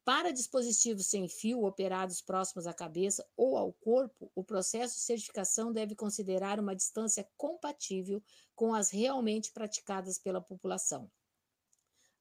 Para dispositivos sem fio operados próximos à cabeça ou ao corpo, o processo de certificação deve considerar uma distância compatível com as realmente praticadas pela população.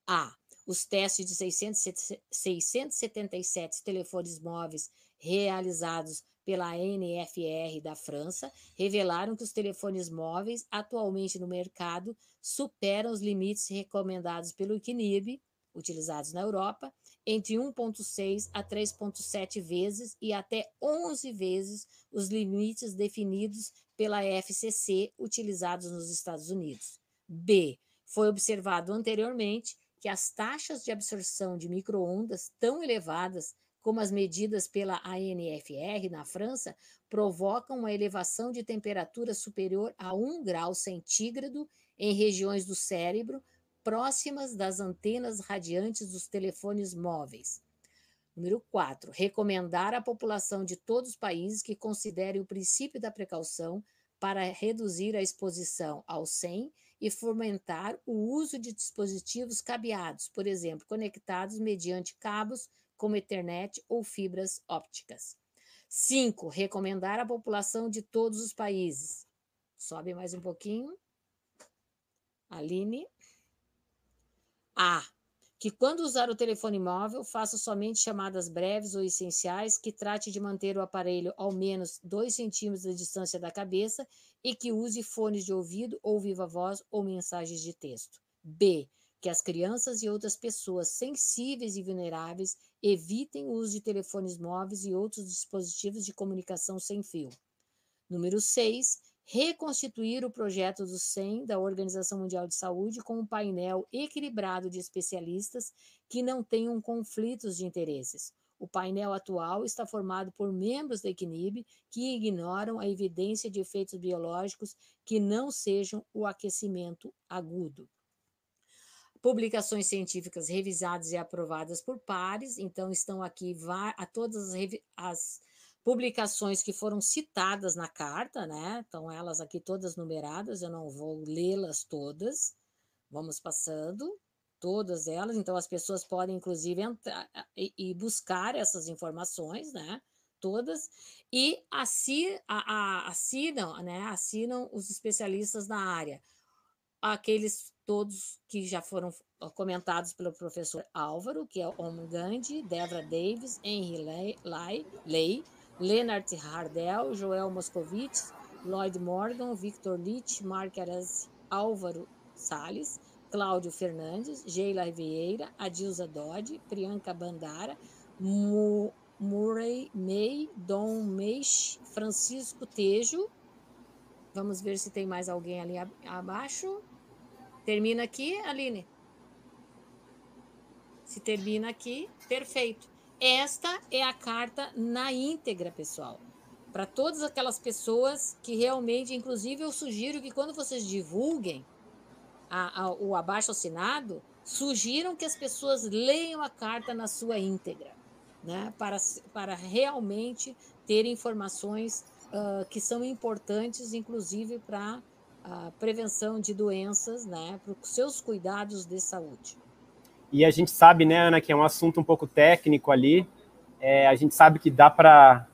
A. Os testes de 600, 677 telefones móveis realizados pela NFR da França revelaram que os telefones móveis atualmente no mercado superam os limites recomendados pelo CNIB, utilizados na Europa, entre 1,6 a 3,7 vezes e até 11 vezes os limites definidos pela FCC utilizados nos Estados Unidos. B. Foi observado anteriormente que as taxas de absorção de microondas tão elevadas como as medidas pela ANFR na França provocam uma elevação de temperatura superior a 1 grau centígrado em regiões do cérebro próximas das antenas radiantes dos telefones móveis. Número 4. Recomendar à população de todos os países que considerem o princípio da precaução para reduzir a exposição ao SEM e fomentar o uso de dispositivos cabeados, por exemplo, conectados mediante cabos como Ethernet ou fibras ópticas. 5. Recomendar à população de todos os países. Sobe mais um pouquinho. Aline. A. Que quando usar o telefone móvel, faça somente chamadas breves ou essenciais, que trate de manter o aparelho ao menos 2 centímetros de distância da cabeça e que use fones de ouvido ou viva voz ou mensagens de texto. B. Que as crianças e outras pessoas sensíveis e vulneráveis evitem o uso de telefones móveis e outros dispositivos de comunicação sem fio. Número 6 reconstituir o projeto do SEM da Organização Mundial de Saúde com um painel equilibrado de especialistas que não tenham conflitos de interesses. O painel atual está formado por membros da EQNIB que ignoram a evidência de efeitos biológicos que não sejam o aquecimento agudo. Publicações científicas revisadas e aprovadas por pares, então estão aqui a todas as, as publicações que foram citadas na carta, né? Estão elas aqui todas numeradas, eu não vou lê-las todas. Vamos passando todas elas, então as pessoas podem inclusive entrar e, buscar essas informações, né? Todas e assinam, né? Assinam os especialistas na área, aqueles todos que já foram comentados pelo professor Álvaro, que é Om Gandhi, Debra Davis, Henry Lay, Lay Leonard Hardell, Joel Moscovitz, Lloyd Morgan, Victor Leach, Mark Aras, Álvaro Salles, Cláudio Fernandes, Sheila Vieira, Adilza Dodge, Priyanka Bandara, Murray May, Dom Meish, Francisco Tejo. Vamos ver se tem mais alguém ali abaixo. Termina aqui, Aline? Se termina aqui, perfeito. Esta é a carta na íntegra, pessoal. Para todas aquelas pessoas que realmente, inclusive, eu sugiro que quando vocês divulguem a, a, o abaixo assinado, sugiram que as pessoas leiam a carta na sua íntegra, né? Para, para realmente ter informações uh, que são importantes, inclusive para a prevenção de doenças, né? Para os seus cuidados de saúde. E a gente sabe, né, Ana, que é um assunto um pouco técnico ali. É, a gente sabe que dá para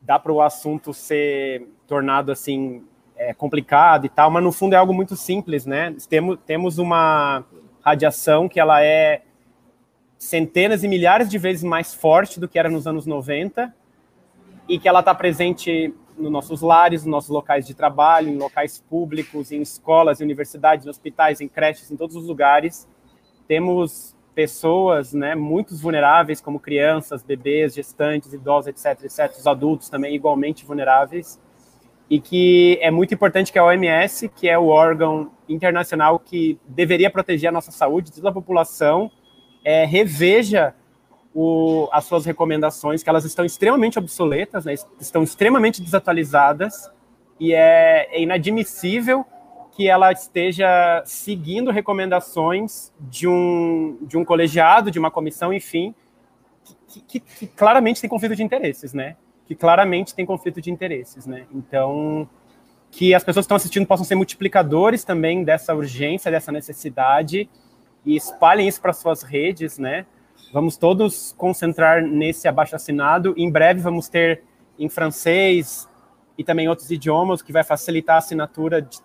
dá para o assunto ser tornado assim é, complicado e tal, mas no fundo é algo muito simples, né? Temos, temos uma radiação que ela é centenas e milhares de vezes mais forte do que era nos anos 90 e que ela está presente nos nossos lares, nos nossos locais de trabalho, em locais públicos, em escolas, em universidades, em hospitais, em creches, em todos os lugares temos pessoas, né, muito vulneráveis, como crianças, bebês, gestantes, idosos, etc, etc, os adultos também igualmente vulneráveis, e que é muito importante que a OMS, que é o órgão internacional que deveria proteger a nossa saúde, toda a população, é, reveja o, as suas recomendações, que elas estão extremamente obsoletas, né, estão extremamente desatualizadas, e é, é inadmissível que ela esteja seguindo recomendações de um, de um colegiado, de uma comissão, enfim, que, que, que, claramente tem conflito de interesses, né? Que claramente tem conflito de interesses, né? Então, que as pessoas que estão assistindo possam ser multiplicadores também dessa urgência, dessa necessidade e espalhem isso para suas redes, né? Vamos todos concentrar nesse abaixo assinado. Em breve vamos ter em francês e também outros idiomas que vai facilitar a assinatura de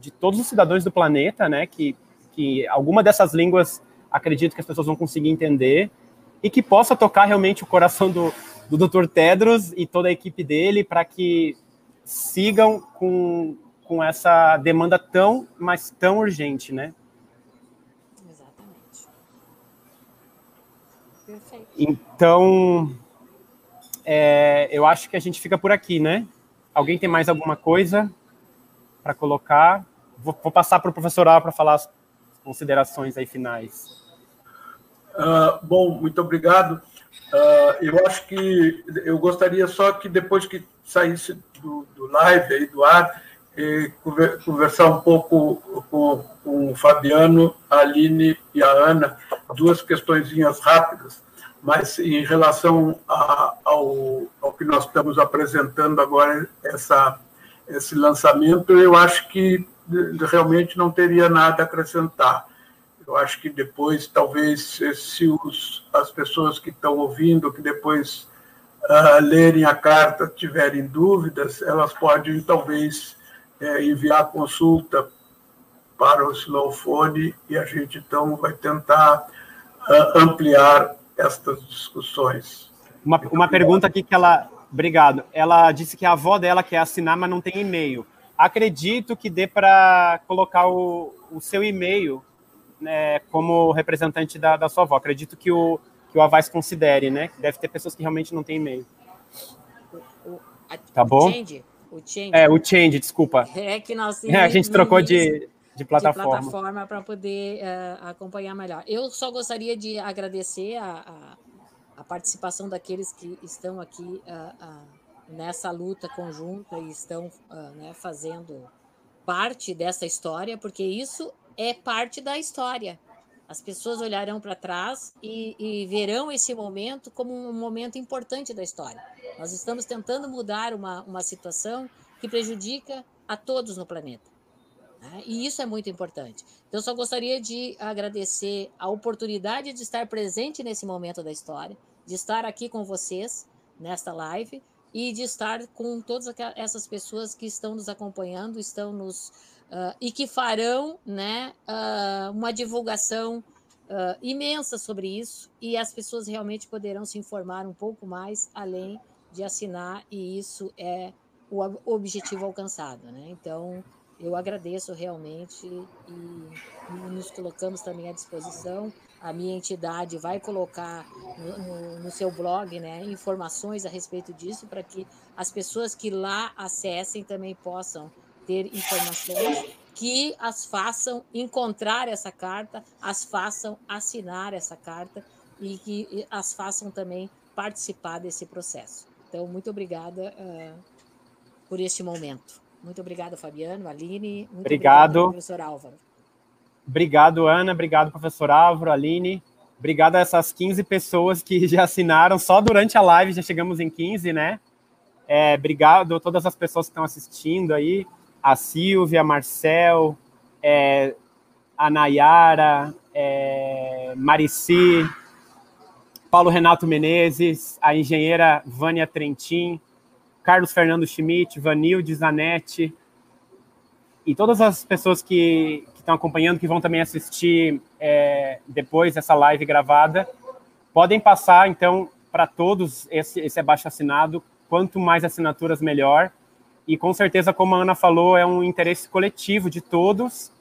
de todos os cidadãos do planeta, né? Que, que alguma dessas línguas acredito que as pessoas vão conseguir entender e que possa tocar realmente o coração do, do Dr. Tedros e toda a equipe dele para que sigam com, com essa demanda tão, mas tão urgente, né? Exatamente. Perfeito. Então, é, eu acho que a gente fica por aqui, né? Alguém tem mais alguma coisa para colocar? Vou, vou passar para o professor Al para falar as considerações aí finais. Uh, bom, muito obrigado. Uh, eu acho que eu gostaria só que depois que saísse do, do live aí do ar, eh, conversar um pouco com, com o Fabiano, a Aline e a Ana, duas questõezinhas rápidas, mas em relação a, ao, ao que nós estamos apresentando agora, essa, esse lançamento, eu acho que realmente não teria nada a acrescentar. Eu acho que depois, talvez, se os, as pessoas que estão ouvindo, que depois uh, lerem a carta, tiverem dúvidas, elas podem, talvez, é, enviar consulta para o Slowphone e a gente, então, vai tentar uh, ampliar estas discussões. Uma, uma pergunta aqui que ela... Obrigado. Ela disse que a avó dela quer assinar, mas não tem e-mail acredito que dê para colocar o, o seu e-mail né, como representante da, da sua avó. Acredito que o, que o Avaz considere, né? Deve ter pessoas que realmente não têm e-mail. tá bom? O change, o change. É, o change, desculpa. É que nós é, a gente trocou de, de plataforma. De plataforma para poder uh, acompanhar melhor. Eu só gostaria de agradecer a, a, a participação daqueles que estão aqui uh, uh, nessa luta conjunta e estão uh, né, fazendo parte dessa história, porque isso é parte da história. As pessoas olharão para trás e, e, verão esse momento como um momento importante da história. Nós estamos tentando mudar uma, uma situação que prejudica a todos no planeta. Né? E isso é muito importante. Então, só gostaria de agradecer a oportunidade de estar presente nesse momento da história, de estar aqui com vocês nesta live e de estar com todas essas pessoas que estão nos acompanhando, estão nos uh, e que farão, né, uh, uma divulgação uh, imensa sobre isso e as pessoas realmente poderão se informar um pouco mais além de assinar e isso é o objetivo alcançado, né? Então eu agradeço realmente e, nos colocamos também à disposição. A minha entidade vai colocar no, no, no seu blog né, informações a respeito disso para que as pessoas que lá acessem também possam ter informações que as façam encontrar essa carta, as façam assinar essa carta e que as façam também participar desse processo. Então, muito obrigada uh, por este momento. Muito obrigada, Fabiano, Aline. Muito obrigado. obrigado, professor Álvaro. Obrigado, Ana. Obrigado, professor Álvaro, Aline. Obrigado a essas 15 pessoas que já assinaram. Só durante a live já chegamos em 15, né? É, obrigado a todas as pessoas que estão assistindo aí. A Silvia, a Marcel, é, a Nayara, é, Marici, Paulo Renato Menezes, a engenheira Vânia Trentin, Carlos Fernando Schmidt, Vanilde Zanetti e todas as pessoas que, estão acompanhando, que vão também assistir é, depois essa live gravada, podem passar, então, para todos esse, esse abaixo assinado. Quanto mais assinaturas, melhor. E com certeza, como a Ana falou, é um interesse coletivo de todos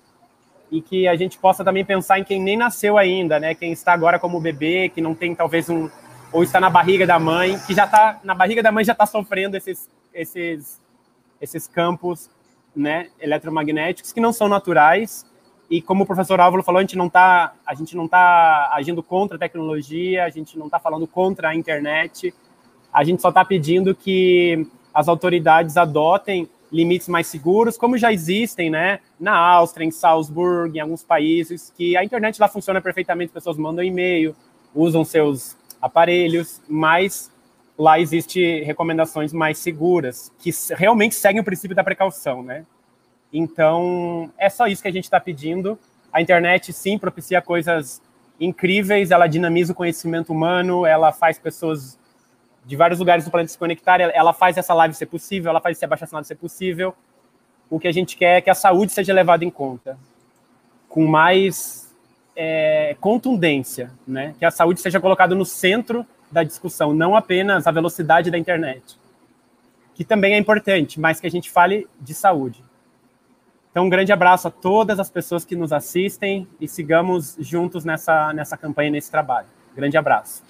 e que a gente possa também pensar em quem nem nasceu ainda, né? Quem está agora como bebê, que não tem talvez um, ou está na barriga da mãe, que já está na barriga da mãe já está sofrendo esses, esses, esses campos né, eletromagnéticos que não são naturais. E como o professor Álvaro falou, a gente não está a gente não tá agindo contra a tecnologia, a gente não está falando contra a internet, a gente só está pedindo que as autoridades adotem limites mais seguros, como já existem, né, na Áustria, em Salzburg, em alguns países, que a internet lá funciona perfeitamente, as pessoas mandam e-mail, usam seus aparelhos, mas lá existe recomendações mais seguras, que realmente seguem o princípio da precaução, né? Então, é só isso que a gente está pedindo. A internet, sim, propicia coisas incríveis, ela dinamiza o conhecimento humano, ela faz pessoas de vários lugares do planeta se conectarem, ela faz essa live ser possível, ela faz esse abaixo-assinado ser possível. O que a gente quer é que a saúde seja levada em conta, com mais é, contundência, né? Que a saúde seja colocada no centro da discussão, não apenas a velocidade da internet, que também é importante, mas que a gente fale de saúde. Então, um grande abraço a todas as pessoas que nos assistem e sigamos juntos nessa, nessa campanha, nesse trabalho. Grande abraço.